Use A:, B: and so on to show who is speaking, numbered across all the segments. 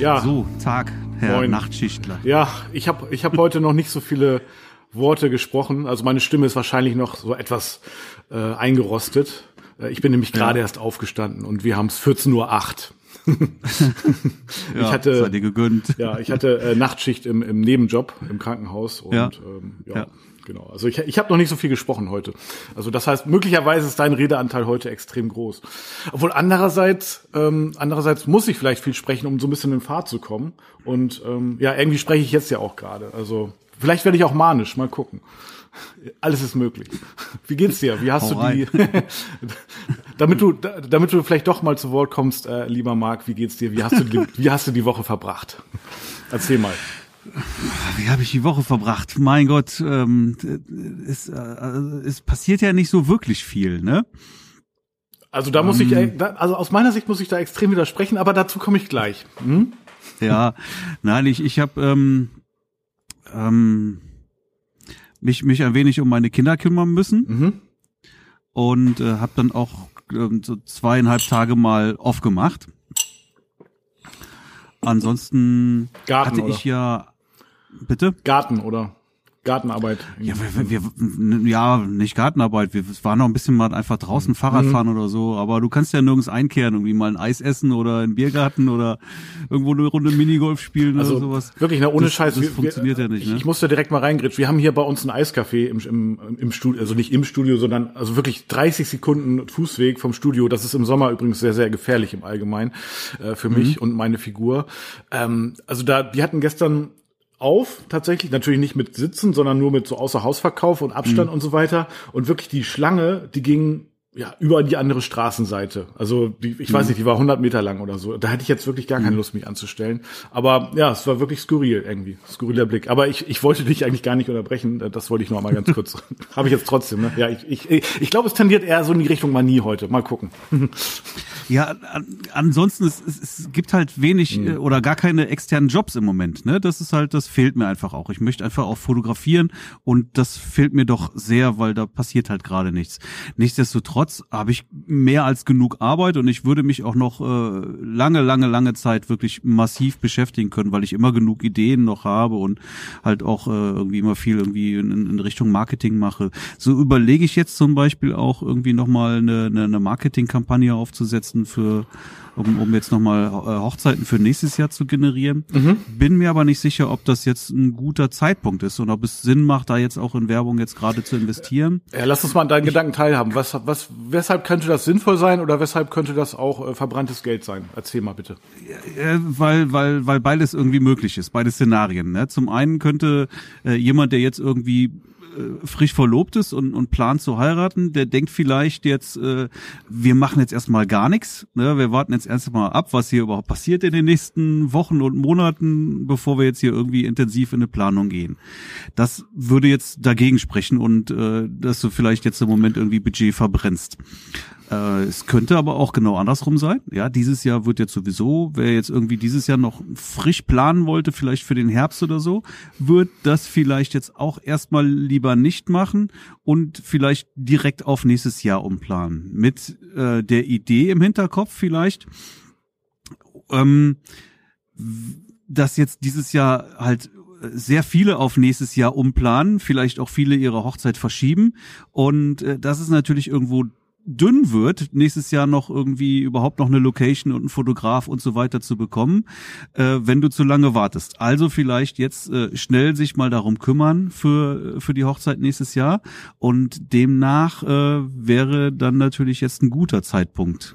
A: Ja.
B: So, Tag, Herr
A: Moin.
B: Nachtschichtler.
A: Ja, ich habe ich hab heute noch nicht so viele Worte gesprochen. Also meine Stimme ist wahrscheinlich noch so etwas äh, eingerostet. Äh, Ich bin nämlich gerade erst aufgestanden und wir haben es 14.08 Uhr.
B: Ja,
A: ich hatte,
B: sei dir gegönnt.
A: ja, ich hatte äh, Nachtschicht im, im Nebenjob im Krankenhaus und
B: Ja.
A: Ähm, ja,
B: Ja.
A: Genau. Also ich, ich habe noch nicht so viel gesprochen heute. Also das heißt, möglicherweise ist dein Redeanteil heute extrem groß. Obwohl andererseits, ähm, andererseits muss ich vielleicht viel sprechen, um so ein bisschen in Fahrt zu kommen. Und ähm, ja, irgendwie spreche ich jetzt ja auch gerade. Also vielleicht werde ich auch manisch. Mal gucken. Alles ist möglich. Wie geht's dir? Wie hast
B: Hau
A: du die? damit du, da- damit du vielleicht doch mal zu Wort kommst, äh, lieber Marc, wie geht's dir? Wie hast du die, wie hast du die Woche verbracht? Erzähl mal.
B: Wie habe ich die Woche verbracht? Mein Gott, ähm, es, äh, es passiert ja nicht so wirklich viel, ne?
A: Also da muss ich, äh, da, also aus meiner Sicht muss ich da extrem widersprechen, aber dazu komme ich gleich. Hm?
B: Ja, nein, ich, ich habe ähm, ähm, mich, mich ein wenig um meine Kinder kümmern müssen
A: Mhm.
B: und äh, habe dann auch ähm, so zweieinhalb Tage mal off gemacht. Ansonsten
A: Garten,
B: hatte
A: oder?
B: ich ja, bitte?
A: Garten oder Gartenarbeit.
B: Ja, wir, wir, wir, ja, nicht Gartenarbeit. Wir waren noch ein bisschen mal einfach draußen Fahrrad fahren oder so. Aber du kannst ja nirgends einkehren, irgendwie mal ein Eis essen oder einen Biergarten oder irgendwo eine Runde Minigolf spielen
A: Also
B: oder sowas.
A: wirklich, ne, ohne
B: das,
A: Scheiß.
B: Das
A: wir-
B: funktioniert ja nicht,
A: Ich,
B: ne?
A: ich muss da direkt mal reingritschen. Wir haben hier bei uns ein Eiscafé im, im, im Studio, also nicht im Studio, sondern also wirklich 30 Sekunden Fußweg vom Studio. Das ist im Sommer übrigens sehr, sehr gefährlich im Allgemeinen äh, für mich und meine Figur. Ähm, also da, die hatten gestern auf, tatsächlich, natürlich nicht mit Sitzen, sondern nur mit so Außerhausverkauf und Abstand und so weiter. Und wirklich die Schlange, die ging ja über die andere Straßenseite. Also die, ich weiß nicht, die war 100 Meter lang oder so. Da hätte ich jetzt wirklich gar keine Lust, mich anzustellen. Aber ja, es war wirklich skurril irgendwie, skurriler Blick. Aber ich, ich wollte dich eigentlich gar nicht unterbrechen. Das wollte ich noch mal ganz kurz. Habe ich jetzt trotzdem. Ne? Ja, ich, ich, ich glaube, es tendiert eher so in die Richtung Manie heute. Mal gucken.
B: Ja, an, ansonsten es, es, es gibt halt wenig
A: Mhm.
B: äh, oder gar keine externen Jobs im Moment. Ne, das ist halt, das fehlt mir einfach auch. Ich möchte einfach auch fotografieren und das fehlt mir doch sehr, weil da passiert halt gerade nichts. Nichtsdestotrotz habe ich mehr als genug Arbeit und ich würde mich auch noch äh, lange, lange, lange Zeit wirklich massiv beschäftigen können, weil ich immer genug Ideen noch habe und halt auch äh, irgendwie immer viel irgendwie in, in Richtung Marketing mache. So überlege ich jetzt zum Beispiel auch irgendwie nochmal eine, eine, eine Marketingkampagne aufzusetzen für um, um jetzt nochmal äh, Hochzeiten für nächstes Jahr zu generieren. Bin mir aber nicht sicher, ob das jetzt ein guter Zeitpunkt ist und ob es Sinn macht, da jetzt auch in Werbung jetzt gerade zu investieren.
A: Ja, lass uns mal an deinen Gedanken teilhaben. Was, was, weshalb könnte das sinnvoll sein oder weshalb könnte das auch äh, verbranntes Geld sein? Erzähl mal bitte.
B: Äh, weil, weil, weil beides irgendwie möglich ist, beide Szenarien. Ne? Zum einen könnte äh, jemand, der jetzt irgendwie äh, frisch verlobt ist und, und plant zu heiraten, der denkt vielleicht jetzt, äh, wir machen jetzt erstmal gar nichts. Ne? Wir warten jetzt erst mal ab, was hier überhaupt passiert in den nächsten Wochen und Monaten, bevor wir jetzt hier irgendwie intensiv in eine Planung gehen. Das würde jetzt dagegen sprechen und äh, dass du vielleicht jetzt im Moment irgendwie Budget verbrennst. Äh, es könnte aber auch genau andersrum sein. Ja, dieses Jahr wird jetzt sowieso, wer jetzt irgendwie dieses Jahr noch frisch planen wollte, vielleicht für den Herbst oder so, wird das vielleicht jetzt auch erstmal lieber nicht machen und vielleicht direkt auf nächstes Jahr umplanen. Mit äh, der Idee im Hinterkopf vielleicht, ähm, dass jetzt dieses Jahr halt sehr viele auf nächstes Jahr umplanen, vielleicht auch viele ihre Hochzeit verschieben und äh, das ist natürlich irgendwo dünn wird, nächstes Jahr noch irgendwie überhaupt noch eine Location und einen Fotograf und so weiter zu bekommen, äh, wenn du zu lange wartest. Also vielleicht jetzt äh, schnell sich mal darum kümmern für, für die Hochzeit nächstes Jahr und demnach äh, wäre dann natürlich jetzt ein guter Zeitpunkt,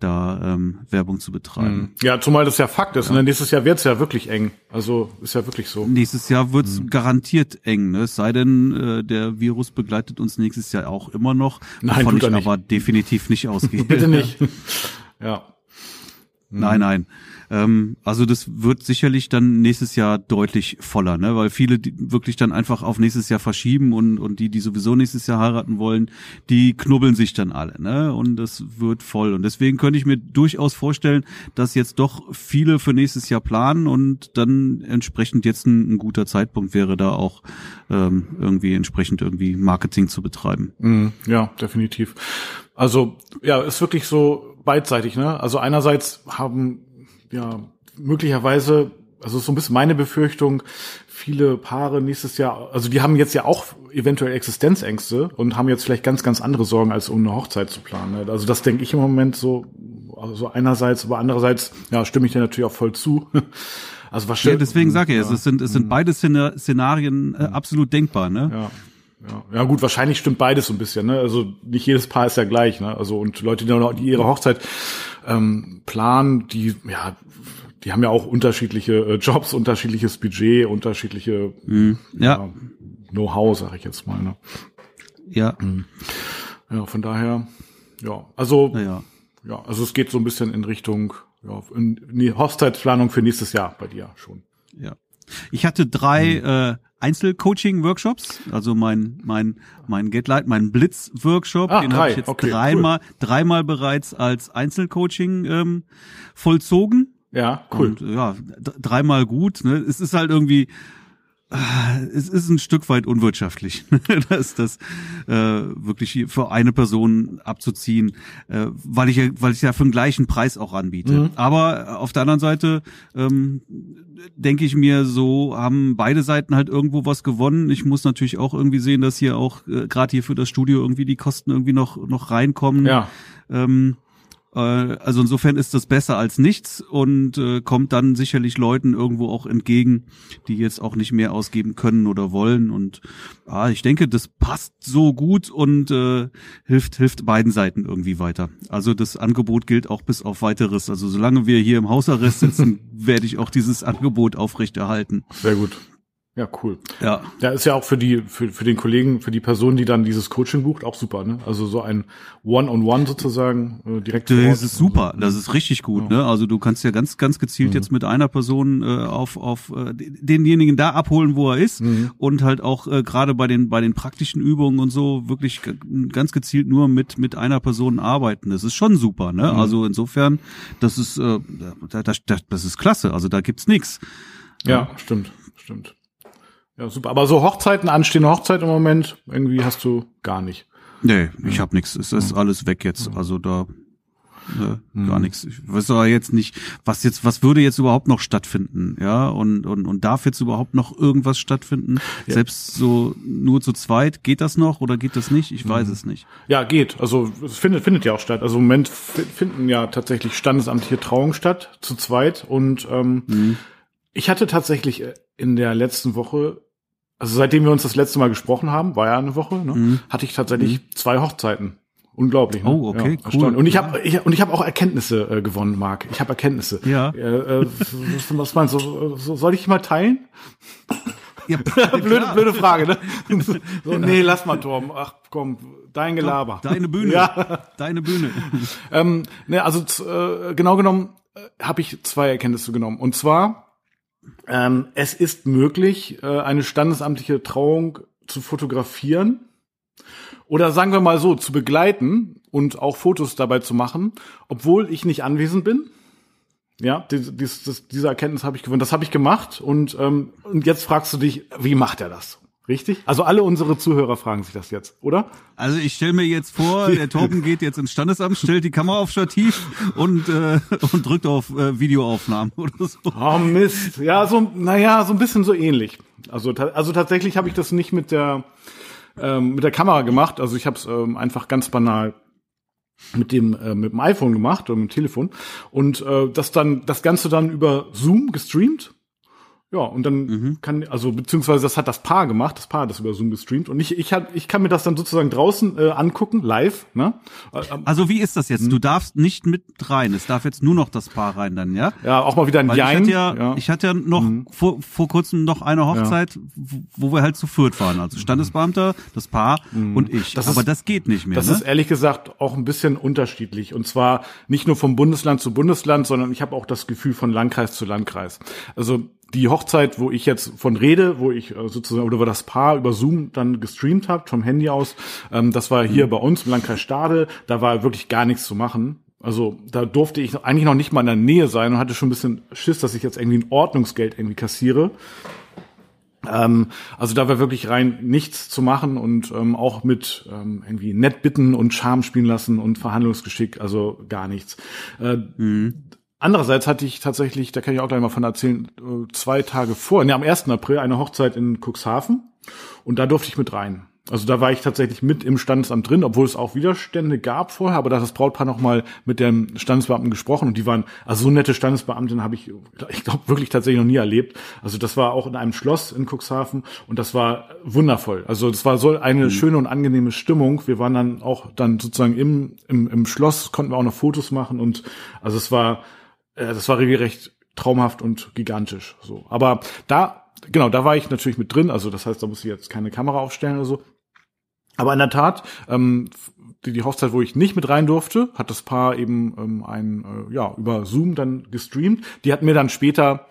B: da ähm, Werbung zu betreiben.
A: Ja, zumal das ja Fakt ist. Ne? Nächstes Jahr wird's ja wirklich eng. Also ist ja wirklich so.
B: Nächstes Jahr wird's garantiert eng, ne? Es sei denn, äh, der Virus begleitet uns nächstes Jahr auch immer noch,
A: Nein,
B: wovon ich
A: nicht.
B: aber definitiv nicht ausgehe.
A: Bitte nicht. ja.
B: Nein, nein. Ähm, also das wird sicherlich dann nächstes Jahr deutlich voller, ne? weil viele die wirklich dann einfach auf nächstes Jahr verschieben und, und die, die sowieso nächstes Jahr heiraten wollen, die knubbeln sich dann alle. Ne? Und das wird voll. Und deswegen könnte ich mir durchaus vorstellen, dass jetzt doch viele für nächstes Jahr planen und dann entsprechend jetzt ein, ein guter Zeitpunkt wäre, da auch ähm, irgendwie entsprechend irgendwie Marketing zu betreiben.
A: Mm, Ja, definitiv. Also, ja, ist wirklich so beidseitig, ne? Also einerseits haben, ja, möglicherweise, also so ein bisschen meine Befürchtung, viele Paare nächstes Jahr, also die haben jetzt ja auch eventuell Existenzängste und haben jetzt vielleicht ganz, ganz andere Sorgen, als um eine Hochzeit zu planen. Ne? Also das denke ich im Moment so, also einerseits, aber andererseits, ja, stimme ich dir natürlich auch voll zu.
B: Also wahrscheinlich. Ja, deswegen sage ich, ja. es sind, es sind beide Szenarien äh, absolut denkbar, ne?
A: Ja. Ja, ja gut, wahrscheinlich stimmt beides so ein bisschen, ne? Also nicht jedes Paar ist ja gleich, ne? Also und Leute, die ihre Hochzeit ähm, planen, die ja die haben ja auch unterschiedliche äh, Jobs, unterschiedliches Budget, unterschiedliche
B: mhm. ja. ja
A: Know-how, sag ich jetzt mal. Ne?
B: Ja.
A: Mhm. Ja, von daher, ja, also ja. ja, also es geht so ein bisschen in Richtung ja, in die Hochzeitsplanung für nächstes Jahr bei dir schon.
B: Ja. Ich hatte drei mhm. äh, Einzelcoaching-Workshops, also mein mein mein Getlight, mein Blitz-Workshop, ah, den habe ich jetzt okay, dreimal cool. dreimal bereits als Einzelcoaching ähm, vollzogen.
A: Ja, cool.
B: Und, ja, dreimal gut. Ne? Es ist halt irgendwie, es ist ein Stück weit unwirtschaftlich, das, das äh, wirklich für eine Person abzuziehen, äh, weil ich ja, weil ich ja für den gleichen Preis auch anbiete. Mhm. Aber auf der anderen Seite ähm, denke ich mir, so haben beide Seiten halt irgendwo was gewonnen. Ich muss natürlich auch irgendwie sehen, dass hier auch äh, gerade hier für das Studio irgendwie die Kosten irgendwie noch noch reinkommen.
A: Ja.
B: Ähm, äh, also insofern ist das besser als nichts und äh, kommt dann sicherlich Leuten irgendwo auch entgegen, die jetzt auch nicht mehr ausgeben können oder wollen. Und ah, ich denke, das passt so gut und äh, hilft, hilft beiden Seiten irgendwie weiter. Also das Angebot gilt auch bis auf weiteres. Also solange wir hier im Hausarrest sitzen, werde ich auch dieses Angebot aufrechterhalten.
A: Sehr gut. Ja, cool.
B: Ja.
A: Ja, ist ja auch für die, für, für den Kollegen, für die Person, die dann dieses Coaching bucht, auch super, ne? Also so ein One-on-One -on -one sozusagen, äh, direkt.
B: Das ist super, das ist richtig gut, ja. ne? Also du kannst ja ganz, ganz gezielt mhm. jetzt mit einer Person äh, auf, auf äh, denjenigen da abholen, wo er ist mhm. und halt auch äh, gerade bei den, bei den praktischen Übungen und so wirklich ganz gezielt nur mit, mit einer Person arbeiten. Das ist schon super, ne? Mhm. Also insofern, das ist, äh, das, das, das ist klasse. Also da gibt's nichts.
A: Ja, ja, stimmt, stimmt. Ja, super. Aber so Hochzeiten, anstehende Hochzeit im Moment, irgendwie hast du gar nicht.
B: Nee, ich ja. habe nichts. Es ist alles weg jetzt. Also da ne, mhm. gar nichts. Ich weiß aber jetzt nicht, was jetzt, was würde jetzt überhaupt noch stattfinden, ja? Und und und darf jetzt überhaupt noch irgendwas stattfinden? Ja. Selbst so nur zu zweit geht das noch oder geht das nicht? Ich mhm. weiß es nicht.
A: Ja, geht. Also es findet findet ja auch statt. Also im Moment finden ja tatsächlich standesamtliche Trauungen statt zu zweit und ähm, mhm. ich hatte tatsächlich in der letzten Woche also seitdem wir uns das letzte Mal gesprochen haben, war ja eine Woche, ne, mhm. hatte ich tatsächlich mhm. zwei Hochzeiten. Unglaublich. Ne?
B: Oh, okay,
A: ja, cool. Und ich habe ich, und ich habe auch Erkenntnisse äh, gewonnen, Marc. Ich habe Erkenntnisse.
B: Ja.
A: Äh, äh, was meinst du? So, soll ich mal teilen?
B: Ja,
A: blöde, blöde Frage, ne? so, nee, lass mal, Torben. Ach komm, dein Gelaber.
B: Deine Bühne.
A: Ja.
B: Deine Bühne.
A: ähm, ne, also äh, genau genommen äh, habe ich zwei Erkenntnisse genommen. Und zwar ähm, es ist möglich, äh, eine standesamtliche Trauung zu fotografieren oder sagen wir mal so, zu begleiten und auch Fotos dabei zu machen, obwohl ich nicht anwesend bin. Ja, dies, dies, diese Erkenntnis habe ich gewonnen. Das habe ich gemacht und, ähm, und jetzt fragst du dich, wie macht er das? Richtig? Also alle unsere Zuhörer fragen sich das jetzt, oder?
B: Also ich stelle mir jetzt vor, der Torben geht jetzt ins Standesamt, stellt die Kamera auf Stativ und, äh, und drückt auf äh, Videoaufnahmen oder so.
A: Oh Mist. Ja, so, naja, so ein bisschen so ähnlich. Also, also tatsächlich habe ich das nicht mit der, ähm, mit der Kamera gemacht. Also ich habe es ähm, einfach ganz banal mit dem äh, mit dem iPhone gemacht oder mit dem Telefon und äh, das dann das Ganze dann über Zoom gestreamt ja, und dann mhm. kann, also beziehungsweise das hat das Paar gemacht, das Paar hat das über Zoom gestreamt und ich, ich, hab, ich kann mir das dann sozusagen draußen äh, angucken, live. Ne?
B: Äh, ähm, also wie ist das jetzt? Mhm. Du darfst nicht mit rein, es darf jetzt nur noch das Paar rein dann, ja?
A: Ja, auch mal wieder ein Jein.
B: Ich hatte ja, ja, ich hatte ja noch mhm. vor, vor kurzem noch eine Hochzeit, ja. wo wir halt zu viert waren. Also Standesbeamter, das Paar mhm. und ich.
A: Das
B: Aber
A: ist,
B: das geht nicht mehr.
A: Das
B: ne?
A: ist ehrlich gesagt auch ein bisschen unterschiedlich. Und zwar nicht nur vom Bundesland zu Bundesland, sondern ich habe auch das Gefühl von Landkreis zu Landkreis. Also die Hochzeit, wo ich jetzt von rede, wo ich äh, sozusagen oder wo das Paar über Zoom dann gestreamt habt vom Handy aus, ähm, das war hier mhm. bei uns im Landkreis Stade, da war wirklich gar nichts zu machen. Also da durfte ich eigentlich noch nicht mal in der Nähe sein und hatte schon ein bisschen Schiss, dass ich jetzt irgendwie ein Ordnungsgeld irgendwie kassiere. Ähm, also da war wirklich rein nichts zu machen und ähm, auch mit ähm, irgendwie nett bitten und Charme spielen lassen und Verhandlungsgeschick, also gar nichts. Äh, mhm andererseits hatte ich tatsächlich, da kann ich auch gleich mal von erzählen, äh, zwei Tage vor, ne, am 1. April eine Hochzeit in Cuxhaven und da durfte ich mit rein. Also da war ich tatsächlich mit im Standesamt drin, obwohl es auch Widerstände gab vorher, aber da hat das Brautpaar noch mal mit dem Standesbeamten gesprochen und die waren, also so nette Standesbeamtin habe ich, ich glaube wirklich tatsächlich noch nie erlebt. Also das war auch in einem Schloss in Cuxhaven und das war wundervoll. Also das war so eine mhm. schöne und angenehme Stimmung. Wir waren dann auch dann sozusagen im, im, im Schloss, konnten wir auch noch Fotos machen und also es war, äh, das war regelrecht traumhaft und gigantisch. So, aber da genau, da war ich natürlich mit drin. Also das heißt, da muss ich jetzt keine Kamera aufstellen oder so. Aber in der Tat, ähm, die, die Hochzeit, wo ich nicht mit rein durfte, hat das Paar eben ähm, ein, äh, ja, über Zoom dann gestreamt. Die hatten mir dann später,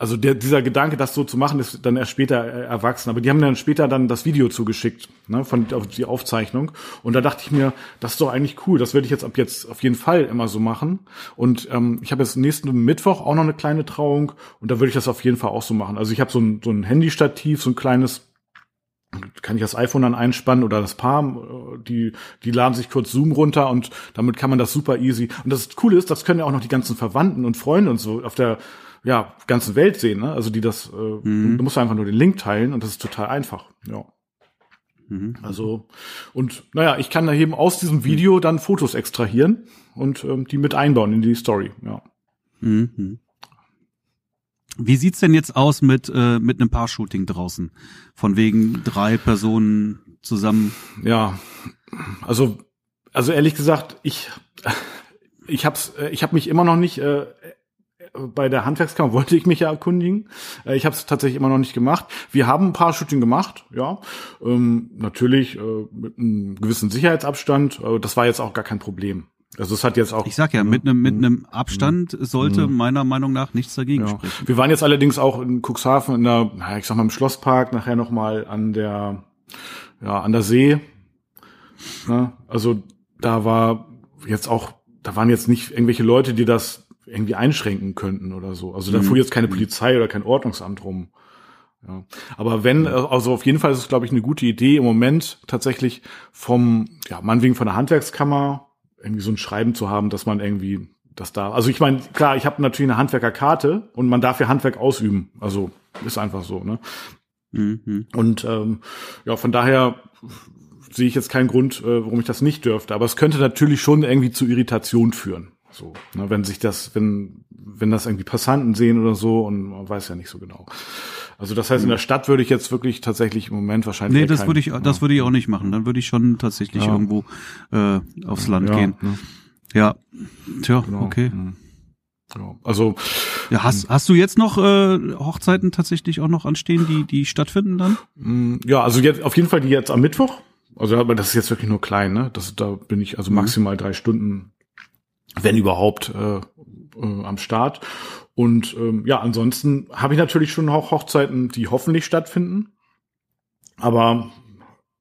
A: also der, dieser Gedanke, das so zu machen, ist dann erst später äh, erwachsen. Aber die haben dann später dann das Video zugeschickt, ne, von die Aufzeichnung. Und da dachte ich mir, das ist doch eigentlich cool. Das werde ich jetzt ab jetzt auf jeden Fall immer so machen. Und ähm, ich habe jetzt nächsten Mittwoch auch noch eine kleine Trauung und da würde ich das auf jeden Fall auch so machen. Also ich habe so ein, so ein Handystativ, so ein kleines kann ich das iPhone dann einspannen oder das Palm, die, die laden sich kurz Zoom runter und damit kann man das super easy. Und das Coole ist, das können ja auch noch die ganzen Verwandten und Freunde und so auf der ja, ganzen Welt sehen, ne? Also die das, äh, mhm. du musst einfach nur den Link teilen und das ist total einfach, ja. Mhm. Also, und naja, ich kann da eben aus diesem Video dann Fotos extrahieren und ähm, die mit einbauen in die Story, ja. Mhm.
B: Wie sieht's denn jetzt aus mit äh, mit einem Paar-Shooting draußen? Von wegen drei Personen zusammen.
A: Ja, also also ehrlich gesagt, ich ich hab's äh, ich habe mich immer noch nicht äh, bei der Handwerkskammer wollte ich mich ja erkundigen. Äh, ich habe es tatsächlich immer noch nicht gemacht. Wir haben ein paar Shooting gemacht, ja. Ähm, natürlich äh, mit einem gewissen Sicherheitsabstand. Äh, das war jetzt auch gar kein Problem. Also es hat jetzt auch.
B: Ich sag ja, mit einem mit mhm. einem Abstand mhm. sollte mhm. meiner Meinung nach nichts dagegen ja. sprechen.
A: Wir waren jetzt allerdings auch in Cuxhaven in der, ich sag mal im Schlosspark, nachher noch mal an der, ja an der See. Ja, also da war jetzt auch, da waren jetzt nicht irgendwelche Leute, die das irgendwie einschränken könnten oder so. Also da mhm. fuhr jetzt keine Polizei oder kein Ordnungsamt rum. Ja. Aber wenn, also auf jeden Fall ist es, glaube ich, eine gute Idee im Moment tatsächlich vom, ja, meinetwegen von der Handwerkskammer irgendwie so ein Schreiben zu haben, dass man irgendwie das da. Also ich meine, klar, ich habe natürlich eine Handwerkerkarte und man darf ja Handwerk ausüben. Also ist einfach so, ne? Mhm. Und ähm, ja, von daher sehe ich jetzt keinen Grund, äh, warum ich das nicht dürfte. Aber es könnte natürlich schon irgendwie zu Irritation führen. So, ne, wenn sich das, wenn, wenn das irgendwie Passanten sehen oder so und man weiß ja nicht so genau. Also das heißt, in der Stadt würde ich jetzt wirklich tatsächlich im Moment wahrscheinlich.
B: Nee, das würde ich, das würde ich auch nicht machen. Dann würde ich schon tatsächlich ja. irgendwo äh, aufs Land ja, gehen. Ne? Ja. Tja, genau. okay. Mhm.
A: Ja, also
B: ja, hast, hast du jetzt noch äh, Hochzeiten tatsächlich auch noch anstehen, die die stattfinden dann?
A: Mm, ja, also jetzt auf jeden Fall die jetzt am Mittwoch. Also aber das ist jetzt wirklich nur klein, ne? Das da bin ich also mhm. maximal drei Stunden, wenn überhaupt, äh, äh, am Start. Und ähm, ja, ansonsten habe ich natürlich schon auch Hochzeiten, die hoffentlich stattfinden. Aber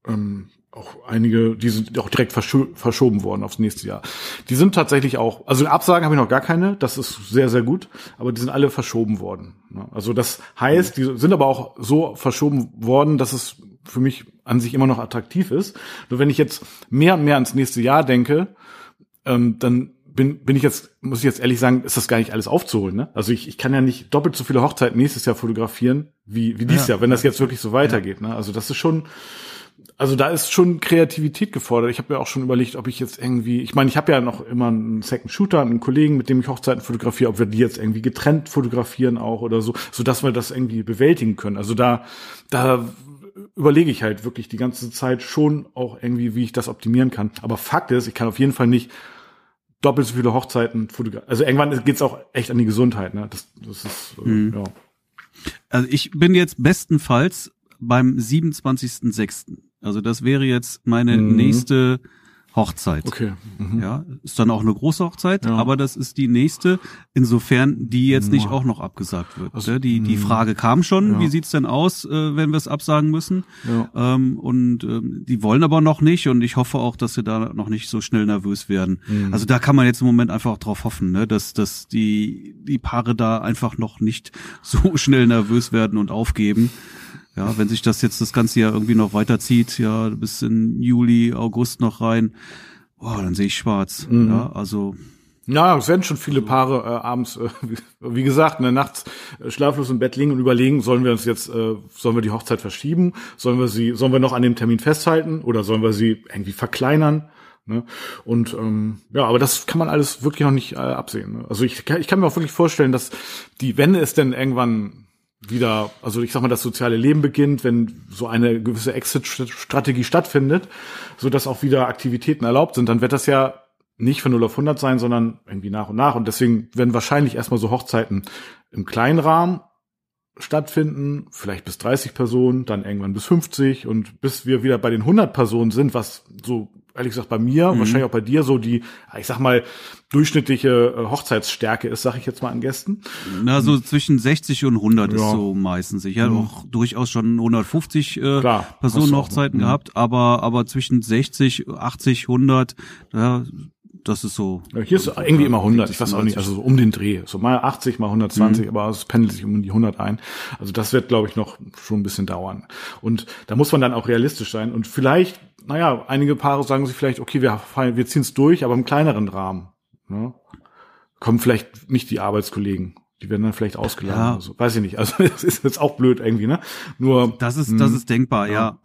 A: ähm, auch einige, die sind auch direkt verscho verschoben worden aufs nächste Jahr. Die sind tatsächlich auch, also Absagen habe ich noch gar keine, das ist sehr, sehr gut, aber die sind alle verschoben worden. Ne? Also das heißt, die sind aber auch so verschoben worden, dass es für mich an sich immer noch attraktiv ist. Nur wenn ich jetzt mehr und mehr ans nächste Jahr denke, ähm, dann bin, bin ich jetzt, muss ich jetzt ehrlich sagen, ist das gar nicht alles aufzuholen. Ne? Also ich, ich kann ja nicht doppelt so viele Hochzeiten nächstes Jahr fotografieren wie, wie dieses ja, Jahr, wenn das jetzt wirklich so weitergeht. Ne? Also das ist schon, also da ist schon Kreativität gefordert. Ich habe mir auch schon überlegt, ob ich jetzt irgendwie, ich meine, ich habe ja noch immer einen Second Shooter, einen Kollegen, mit dem ich Hochzeiten fotografiere, ob wir die jetzt irgendwie getrennt fotografieren auch oder so, so dass wir das irgendwie bewältigen können. Also da, da überlege ich halt wirklich die ganze Zeit schon auch irgendwie, wie ich das optimieren kann. Aber Fakt ist, ich kann auf jeden Fall nicht doppelt so viele Hochzeiten fotografieren. Also irgendwann geht's auch echt an die Gesundheit. Ne? Das, das ist, äh, mhm. ja.
B: Also ich bin jetzt bestenfalls beim 27.06. Also das wäre jetzt meine mhm. nächste Hochzeit.
A: Okay.
B: Mhm. Ja, ist dann auch eine große Hochzeit, ja. aber das ist die nächste, insofern die jetzt nicht auch noch abgesagt wird. Also, die, die mhm. Frage kam schon, ja. wie sieht's denn aus, äh, wenn wir es absagen müssen? Ja. Ähm, und ähm, die wollen aber noch nicht und ich hoffe auch, dass sie da noch nicht so schnell nervös werden. Mhm. Also da kann man jetzt im Moment einfach drauf hoffen, ne, dass, dass die, die Paare da einfach noch nicht so schnell nervös werden und aufgeben. Ja, wenn sich das jetzt das ganze Jahr irgendwie noch weiterzieht, ja, bis in Juli, August noch rein, boah, dann sehe ich schwarz. Mhm. Ja, also
A: Ja, es werden schon viele Paare äh, abends, äh, wie gesagt, ne, nachts äh, schlaflos im Bett liegen und überlegen, sollen wir uns jetzt, äh, sollen wir die Hochzeit verschieben, sollen wir sie, sollen wir noch an dem Termin festhalten oder sollen wir sie irgendwie verkleinern? Ne? Und ähm, ja, aber das kann man alles wirklich noch nicht äh, absehen. Ne? Also ich, ich kann mir auch wirklich vorstellen, dass die, wenn es denn irgendwann wieder, also ich sag mal, das soziale Leben beginnt, wenn so eine gewisse Exit-Strategie stattfindet, so dass auch wieder Aktivitäten erlaubt sind, dann wird das ja nicht von 0 auf 100 sein, sondern irgendwie nach und nach. Und deswegen werden wahrscheinlich erstmal so Hochzeiten im kleinen Rahmen stattfinden, vielleicht bis 30 Personen, dann irgendwann bis 50 und bis wir wieder bei den 100 Personen sind, was so ehrlich gesagt bei mir, mhm. wahrscheinlich auch bei dir so die, ich sag mal, durchschnittliche äh, Hochzeitsstärke ist, sag ich jetzt mal an Gästen.
B: Na, so zwischen 60 und 100 ja. ist so meistens. Ich habe mhm. auch durchaus schon 150 äh, Klar, Personen Hochzeiten mhm. gehabt, aber, aber zwischen 60, 80, 100, ja, das ist so.
A: Ja, hier ist irgendwie immer 100, ich weiß auch nicht, also so um den Dreh. So mal 80, mal 120, mhm. aber es pendelt sich um die 100 ein. Also das wird, glaube ich, noch schon ein bisschen dauern. Und da muss man dann auch realistisch sein. Und vielleicht, naja, einige Paare sagen sich vielleicht, okay, wir, wir ziehen es durch, aber im kleineren Rahmen. Ne? Kommen vielleicht nicht die Arbeitskollegen. Die werden dann vielleicht ausgeladen. Ja. Also, weiß ich nicht. Also das ist jetzt auch blöd irgendwie, ne? Nur.
B: Das ist, das hm. ist denkbar, ja. ja.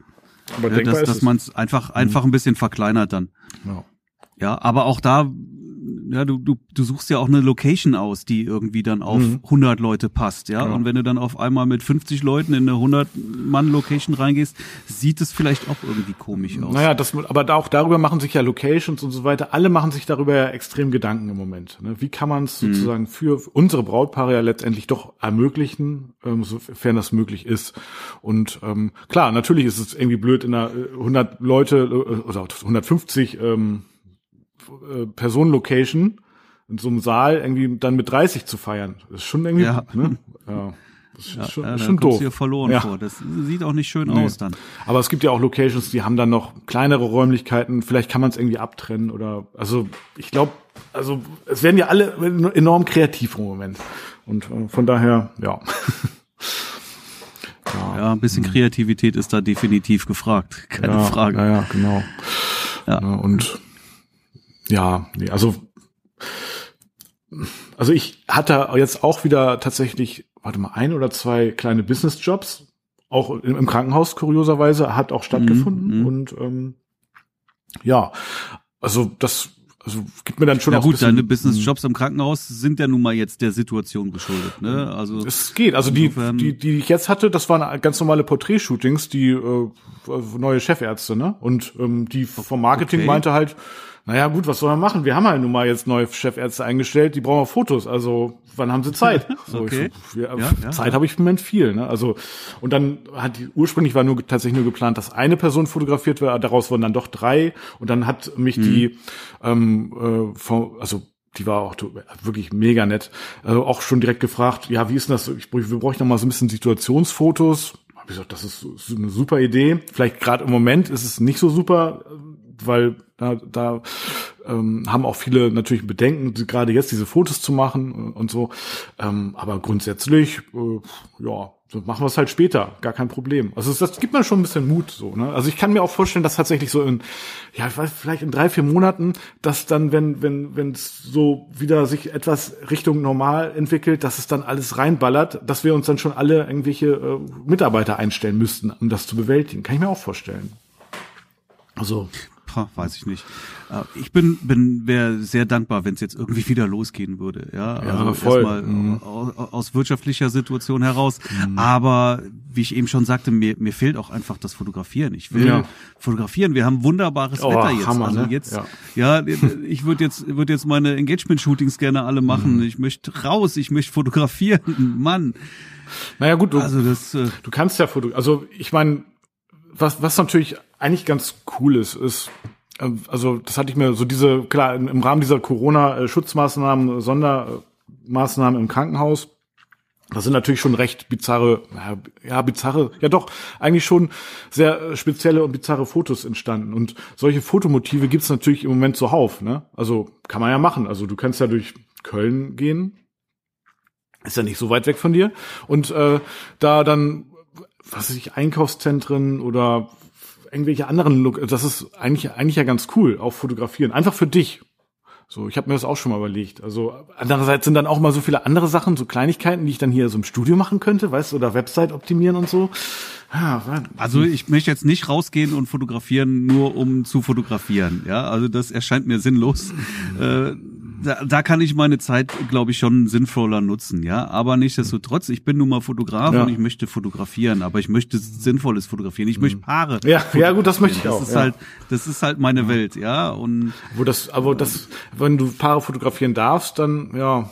B: Aber ja, denkbar dass, dass man es einfach, einfach ein bisschen verkleinert dann. Ja. Ja, aber auch da, ja, du, du, du suchst ja auch eine Location aus, die irgendwie dann auf mhm. 100 Leute passt, ja? ja? Und wenn du dann auf einmal mit 50 Leuten in eine 100-Mann-Location reingehst, sieht es vielleicht auch irgendwie komisch aus.
A: Naja, das, aber auch darüber machen sich ja Locations und so weiter. Alle machen sich darüber ja extrem Gedanken im Moment. Ne? Wie kann man es mhm. sozusagen für unsere Brautpaare ja letztendlich doch ermöglichen, ähm, sofern das möglich ist. Und ähm, klar, natürlich ist es irgendwie blöd in einer 100 äh, Leute äh, oder 150 ähm, äh, Personenlocation in so einem Saal irgendwie dann mit 30 zu feiern. Das ist schon irgendwie,
B: ja.
A: ne? Ja. Das ist
B: ja,
A: schon,
B: ja,
A: schon doof.
B: Hier verloren ja. vor. Das sieht auch nicht schön nee. aus dann.
A: Aber es gibt ja auch Locations, die haben dann noch kleinere Räumlichkeiten. Vielleicht kann man es irgendwie abtrennen oder also ich glaube, also es werden ja alle enorm kreativ im Moment und äh, von daher ja.
B: ja. ja. ein bisschen Kreativität ist da definitiv gefragt, keine Frage.
A: Ja, ja, genau. Ja. und ja, nee, also also ich hatte jetzt auch wieder tatsächlich, warte mal, ein oder zwei kleine Business-Jobs, auch im, Krankenhaus kurioserweise, hat auch stattgefunden. Mhm, und ähm, ja, also das also gibt mir dann schon
B: ja, gut, deine Business-Jobs im Krankenhaus sind ja nun mal jetzt der Situation geschuldet, ne? Also
A: es geht. Also die, die, die ich jetzt hatte, das waren ganz normale Porträtshootings, die äh, neue Chefärzte, ne? Und ähm, die vom Marketing okay. meinte halt, naja, gut, was soll man machen? Wir haben halt nun mal jetzt neue Chefärzte eingestellt, die brauchen Fotos. Also, wann haben sie Zeit? So,
B: okay.
A: ich, ja, ja, Zeit ja. habe ich im Moment viel. Ne? Also, und dann hat die, ursprünglich war nur tatsächlich nur geplant, dass eine Person fotografiert wird, daraus wurden dann doch drei. Und dann hat mich hm. die, ähm, äh, von, also die war auch wirklich mega nett. Also auch schon direkt gefragt, ja, wie ist denn das? Ich, wir brauchen noch mal so ein bisschen Situationsfotos. Hab ich gesagt, das ist eine super Idee. Vielleicht gerade im Moment ist es nicht so super, weil da, da ähm, haben auch viele natürlich Bedenken, gerade jetzt diese Fotos zu machen und so. Ähm, aber grundsätzlich, äh, ja, machen wir es halt später, gar kein Problem. Also das gibt mir schon ein bisschen Mut so. Ne? Also ich kann mir auch vorstellen, dass tatsächlich so in, ja, ich weiß, vielleicht in drei vier Monaten, dass dann, wenn wenn wenn es so wieder sich etwas Richtung normal entwickelt, dass es dann alles reinballert, dass wir uns dann schon alle irgendwelche äh, Mitarbeiter einstellen müssten, um das zu bewältigen. Kann ich mir auch vorstellen.
B: Also weiß ich nicht. Äh, ich bin, bin wäre sehr dankbar, wenn es jetzt irgendwie wieder losgehen würde. Ja, also
A: ja, voll.
B: erstmal mhm. aus, aus, wirtschaftlicher Situation heraus. Mhm. Aber wie ich eben schon sagte, mir, mir fehlt auch einfach das Fotografieren. Ich will ja. fotografieren. Wir haben wunderbares
A: oh,
B: Wetter jetzt.
A: Hammer,
B: also
A: ne?
B: jetzt, ja, ja ich würde jetzt, würde jetzt meine Engagement-Shootings gerne alle machen. Mhm. Ich möchte raus, ich möchte fotografieren. Mann.
A: Naja gut, du, also das, äh, du kannst ja fotografieren. Also ich meine, was, was natürlich eigentlich ganz cool ist, ist, äh, also das hatte ich mir so diese, klar, im Rahmen dieser Corona-Schutzmaßnahmen, Sondermaßnahmen im Krankenhaus, das sind natürlich schon recht bizarre, ja, bizarre, ja doch, eigentlich schon sehr spezielle und bizarre Fotos entstanden. Und solche Fotomotive gibt's natürlich im Moment zuhauf, ne? Also kann man ja machen. Also du kannst ja durch Köln gehen, ist ja nicht so weit weg von dir. Und äh, da dann, was weiß ich, Einkaufszentren oder irgendwelche anderen Look, das ist eigentlich, eigentlich ja ganz cool, auch fotografieren. Einfach für dich. So, ich habe mir das auch schon mal überlegt. Also andererseits sind dann auch mal so viele andere Sachen, so Kleinigkeiten, die ich dann hier so im Studio machen könnte, weißt du, oder Website optimieren und so.
B: Ja, also ich möchte jetzt nicht rausgehen und fotografieren, nur um zu fotografieren. Ja, also das erscheint mir sinnlos. äh, da, da kann ich meine Zeit, glaube ich, schon sinnvoller nutzen, ja. Aber nichtsdestotrotz, ich bin nun mal Fotograf ja. und ich möchte fotografieren, aber ich möchte sinnvolles fotografieren. Ich möchte Paare.
A: Ja, ja gut, das möchte ich
B: das
A: auch.
B: Ist
A: ja.
B: halt, das ist halt meine Welt, ja. Und
A: wo das, aber das, wenn du Paare fotografieren darfst, dann ja.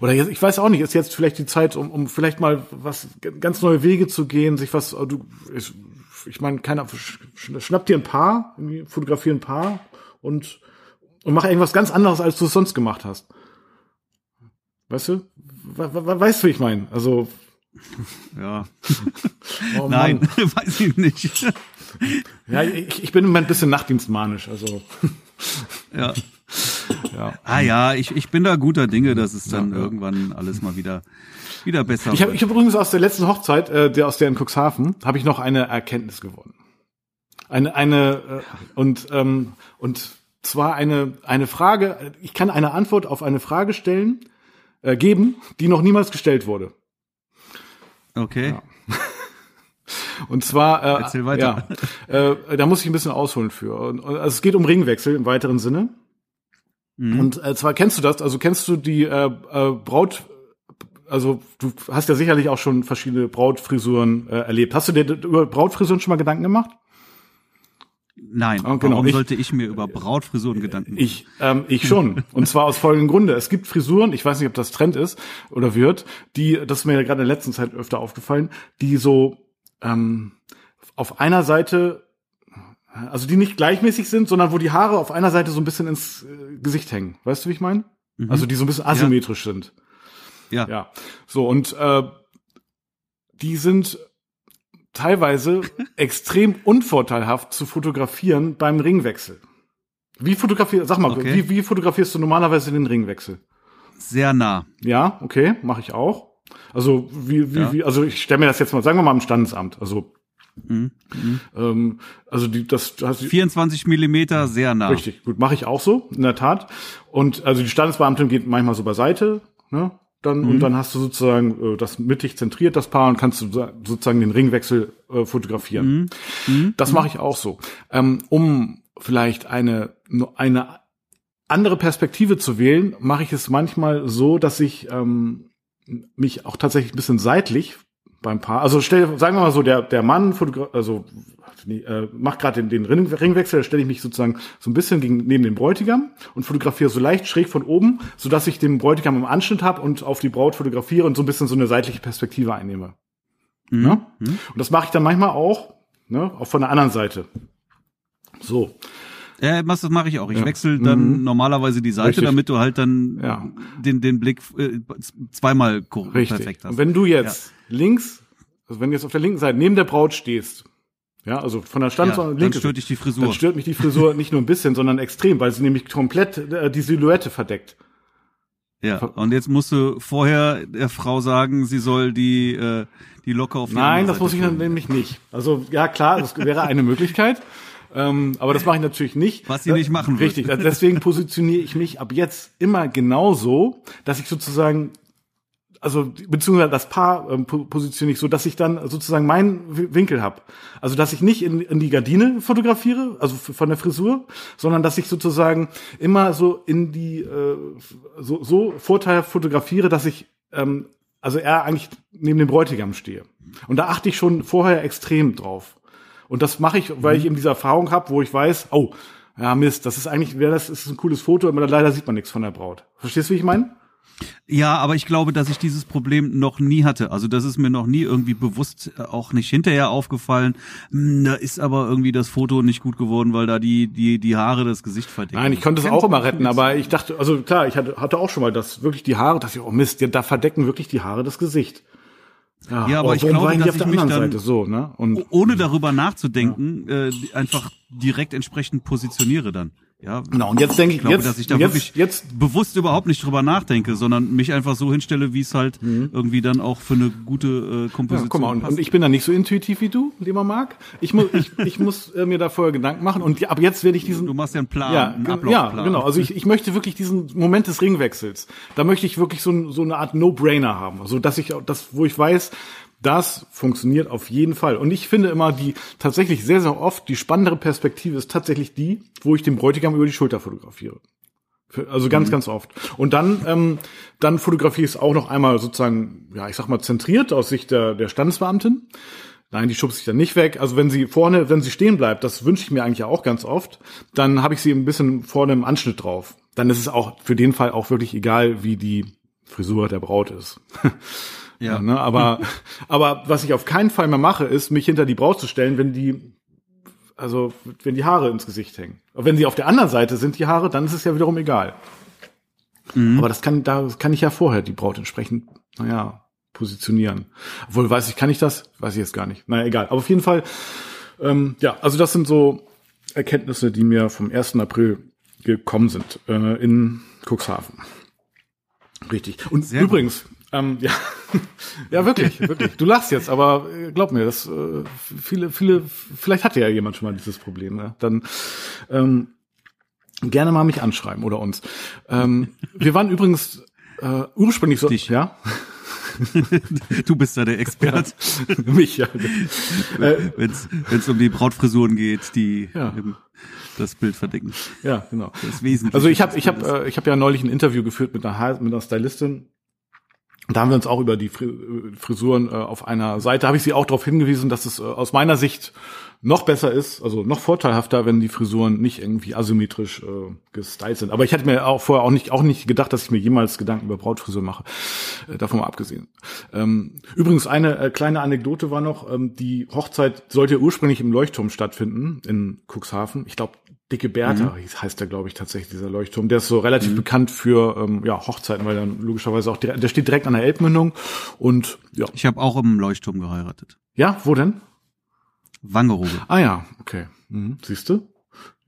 A: Oder jetzt, ich weiß auch nicht, ist jetzt vielleicht die Zeit, um, um vielleicht mal was ganz neue Wege zu gehen, sich was, du, ich, ich meine, keiner schnapp dir ein Paar, fotografier ein Paar und und mach irgendwas ganz anderes, als du es sonst gemacht hast. Weißt du? Weißt du, wie ich meine? Also.
B: Ja. oh, Nein, weiß ich nicht.
A: ja, ich, ich bin im Moment ein bisschen nachtdienstmanisch, also.
B: ja. ja. Ah ja, ich, ich bin da guter Dinge, dass es dann ja, ja. irgendwann alles mal wieder wieder besser
A: ich hab, Ich habe übrigens aus der letzten Hochzeit, äh, der aus der in Cuxhaven, habe ich noch eine Erkenntnis gewonnen. Eine eine äh, und ähm, und zwar eine, eine Frage, ich kann eine Antwort auf eine Frage stellen, äh, geben, die noch niemals gestellt wurde.
B: Okay. Ja.
A: Und zwar,
B: äh, Erzähl weiter.
A: Ja, äh, da muss ich ein bisschen ausholen für. Und, also es geht um Ringwechsel im weiteren Sinne. Mhm. Und äh, zwar kennst du das, also kennst du die äh, äh, Braut, also du hast ja sicherlich auch schon verschiedene Brautfrisuren äh, erlebt. Hast du dir über Brautfrisuren schon mal Gedanken gemacht?
B: Nein, oh, genau. warum ich, sollte ich mir über Brautfrisuren Gedanken
A: machen? Ich, ähm, ich schon. Und zwar aus folgendem Grunde. Es gibt Frisuren, ich weiß nicht, ob das Trend ist oder wird, die, das ist mir ja gerade in der letzten Zeit öfter aufgefallen, die so ähm, auf einer Seite, also die nicht gleichmäßig sind, sondern wo die Haare auf einer Seite so ein bisschen ins äh, Gesicht hängen. Weißt du, wie ich meine? Mhm. Also die so ein bisschen asymmetrisch ja. sind.
B: Ja.
A: Ja. So, und äh, die sind teilweise extrem unvorteilhaft zu fotografieren beim Ringwechsel. Wie fotografierst, sag mal, okay. wie, wie fotografierst du normalerweise den Ringwechsel?
B: Sehr nah.
A: Ja, okay, mache ich auch. Also wie, wie, ja. wie, also ich stelle mir das jetzt mal, sagen wir mal im Standesamt. Also Mhm. Ähm, also die, das
B: hast 24 Millimeter sehr nah.
A: Richtig, gut, mache ich auch so, in der Tat. Und also die Standesbeamtin geht manchmal so beiseite, ne? Dann mhm. und dann hast du sozusagen äh, das mittig zentriert, das Paar, und kannst du sozusagen den Ringwechsel äh, fotografieren. Mhm. Mhm. Das mache ich auch so. Ähm, um vielleicht eine, eine andere Perspektive zu wählen, mache ich es manchmal so, dass ich ähm, mich auch tatsächlich ein bisschen seitlich beim Paar, also stell, sagen wir mal so, der, der Mann, also nee, äh, macht gerade den, den Ringwechsel, da stelle ich mich sozusagen so ein bisschen gegen, neben dem Bräutigam und fotografiere so leicht schräg von oben, so dass ich den Bräutigam im Anschnitt habe und auf die Braut fotografiere und so ein bisschen so eine seitliche Perspektive einnehme. Mhm. Ja? Mhm. Und das mache ich dann manchmal auch, ne, auch von der anderen Seite. So.
B: Ja, das mache ich auch. Ich ja. wechsle dann mhm. normalerweise die Seite, Richtig. damit du halt dann ja. den, den Blick äh, zweimal
A: perfekt hast. Und wenn du jetzt. Links, also wenn du jetzt auf der linken Seite neben der Braut stehst ja, also von der Stand
B: ja, linke. Dann stört dich die Frisur.
A: Dann stört mich die Frisur nicht nur ein bisschen, sondern extrem, weil sie nämlich komplett äh, die Silhouette verdeckt.
B: Ja, und jetzt musst du vorher der Frau sagen, sie soll die, äh, die Locke auf die
A: Nein, das muss ich dann nämlich nicht. Also, ja klar, das wäre eine Möglichkeit. Ähm, aber das mache ich natürlich nicht.
B: Was sie nicht machen
A: wird. Richtig, deswegen positioniere ich mich ab jetzt immer genauso, dass ich sozusagen also beziehungsweise das Paar ähm, positioniere ich so, dass ich dann sozusagen meinen Winkel habe. Also dass ich nicht in, in die Gardine fotografiere, also von der Frisur, sondern dass ich sozusagen immer so in die äh, so, so Vorteil fotografiere, dass ich ähm, also eher eigentlich neben dem Bräutigam stehe. Und da achte ich schon vorher extrem drauf. Und das mache ich, weil ich mhm. eben diese Erfahrung habe, wo ich weiß, oh, ja Mist, das ist eigentlich, wäre das ist ein cooles Foto, aber leider sieht man nichts von der Braut. Verstehst du, wie ich meine?
B: Ja, aber ich glaube, dass ich dieses Problem noch nie hatte. Also das ist mir noch nie irgendwie bewusst äh, auch nicht hinterher aufgefallen. Hm, da ist aber irgendwie das Foto nicht gut geworden, weil da die die die Haare das Gesicht verdecken.
A: Nein, ich konnte es auch immer retten, aber ich dachte, also klar, ich hatte, hatte auch schon mal das wirklich die Haare, dass ich oh Mist, da verdecken wirklich die Haare das Gesicht.
B: Ja, ja aber oh, ich glaube, dass ich mich dann
A: so, ne?
B: Und, ohne darüber nachzudenken, ja. äh, einfach direkt entsprechend positioniere dann. Ja,
A: Genau, und jetzt denke ich,
B: ich glaube,
A: jetzt,
B: dass ich da
A: jetzt,
B: wirklich
A: jetzt
B: bewusst überhaupt nicht drüber nachdenke, sondern mich einfach so hinstelle, wie es halt irgendwie dann auch für eine gute äh,
A: Ja,
B: Komposition
A: guck mal, und, und ich bin da nicht so intuitiv wie du, lieber Marc. Ich muss, ich, ich muss äh, mir da vorher Gedanken machen und ja, ab jetzt werde ich diesen
B: du machst ja einen Plan,
A: ja,
B: einen Ablaufplan.
A: ja, genau. Also ich, ich möchte wirklich diesen Moment des Ringwechsels. Da möchte ich wirklich so, so eine Art No-Brainer haben, also dass ich, das, wo ich weiß, das funktioniert auf jeden Fall. Und ich finde immer die tatsächlich sehr, sehr oft die spannendere Perspektive ist tatsächlich die, wo ich den Bräutigam über die Schulter fotografiere. Also ganz, ganz oft. Und dann, ähm, dann fotografiere ich es auch noch einmal sozusagen, ja, ich sag mal, zentriert aus Sicht der, der Standesbeamtin. Nein, die schubst sich dann nicht weg. Also wenn sie vorne, wenn sie stehen bleibt, das wünsche ich mir eigentlich auch ganz oft, dann habe ich sie ein bisschen vorne im Anschnitt drauf. Dann ist es auch für den Fall auch wirklich egal, wie die Frisur der Braut ist.
B: Ja.
A: ne? Aber, aber was ich auf keinen Fall mehr mache, ist, mich hinter die Braut zu stellen, wenn die, also wenn die Haare ins Gesicht hängen. Aber wenn sie auf der anderen Seite sind, die Haare, dann ist es ja wiederum egal. Aber das kann, da kann ich ja vorher die Braut entsprechend, naja, positionieren. Obwohl, weiß ich, kann ich das? Weiß ich jetzt gar nicht. Naja, egal. Aber auf jeden Fall, ähm, ja, also das sind so Erkenntnisse, die mir vom 1. April gekommen sind, äh, in Cuxhaven. Richtig. Und
B: Sehr gut.
A: Ähm, ja, ja, wirklich, wirklich. Du lachst jetzt, aber äh, glaub mir, das äh, viele, viele, vielleicht hatte ja jemand schon mal dieses Problem. Ne? Dann ähm, gerne mal mich anschreiben oder uns. Ähm, wir waren übrigens äh, ursprünglich so,
B: Dich.
A: ja,
B: Du bist da der Experte,
A: mich, ja. äh,
B: wenn es um die Brautfrisuren geht, die
A: Ja.
B: das Bild verdecken.
A: ja, genau.
B: Das Wesentliche.
A: Also ich habe ich habe
B: Bildes.
A: äh, ich habe ja neulich ein Interview geführt mit einer Ha- mit einer Stylistin. Da haben wir uns auch über die Fri- Frisuren äh, auf einer Seite habe ich sie auch darauf hingewiesen, dass es äh, aus meiner Sicht noch besser ist, also noch vorteilhafter, wenn die Frisuren nicht irgendwie asymmetrisch äh, gestylt sind. Aber ich hatte mir auch vorher auch nicht auch nicht gedacht, dass ich mir jemals Gedanken über Brautfrisur mache. Äh, davon mal abgesehen. Ähm, übrigens eine äh, kleine Anekdote war noch: ähm, Die Hochzeit sollte ursprünglich im Leuchtturm stattfinden in Cuxhaven. Ich glaube Dicke Bertha hieß- heißt der, glaube ich, tatsächlich, dieser Leuchtturm. Der ist so relativ bekannt für ähm, ja, Hochzeiten, weil dann logischerweise auch direkt, der steht direkt an der Elbmündung. Und ja.
B: Ich habe auch im Leuchtturm geheiratet.
A: Ja, wo denn?
B: Wangerooge.
A: Ah ja, okay. Mhm. Siehst du?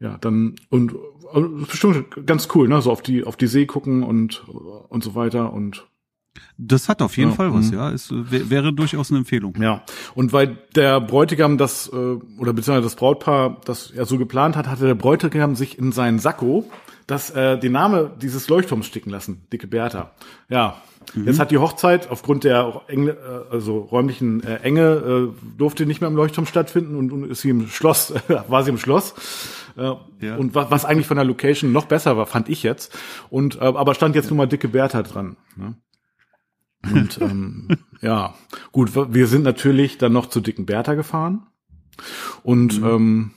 A: Ja, dann und äh, bestimmt ganz cool, ne? So auf die auf die See gucken und und so weiter und
B: Das hat auf jeden
A: Ja,
B: Fall was,
A: mhm.
B: ja. Es äh, wär- wäre durchaus eine Empfehlung.
A: Ja, und weil der Bräutigam das, äh, oder beziehungsweise das Brautpaar das er so geplant hat, hatte der Bräutigam sich in seinen Sakko das, äh, den Name dieses Leuchtturms sticken lassen, Dicke Bertha. Ja, jetzt hat die Hochzeit aufgrund der Enge, äh, also räumlichen äh, Enge äh, durfte nicht mehr im Leuchtturm stattfinden und, und ist sie im Schloss, war sie im Schloss. Äh,
B: Ja.
A: Und was, was eigentlich von der Location noch besser war, fand ich jetzt. Und äh, aber stand jetzt nur mal Dicke Bertha dran. Ne? Und ähm, ja, gut, wir sind natürlich dann noch zu dicken Bertha gefahren und ähm,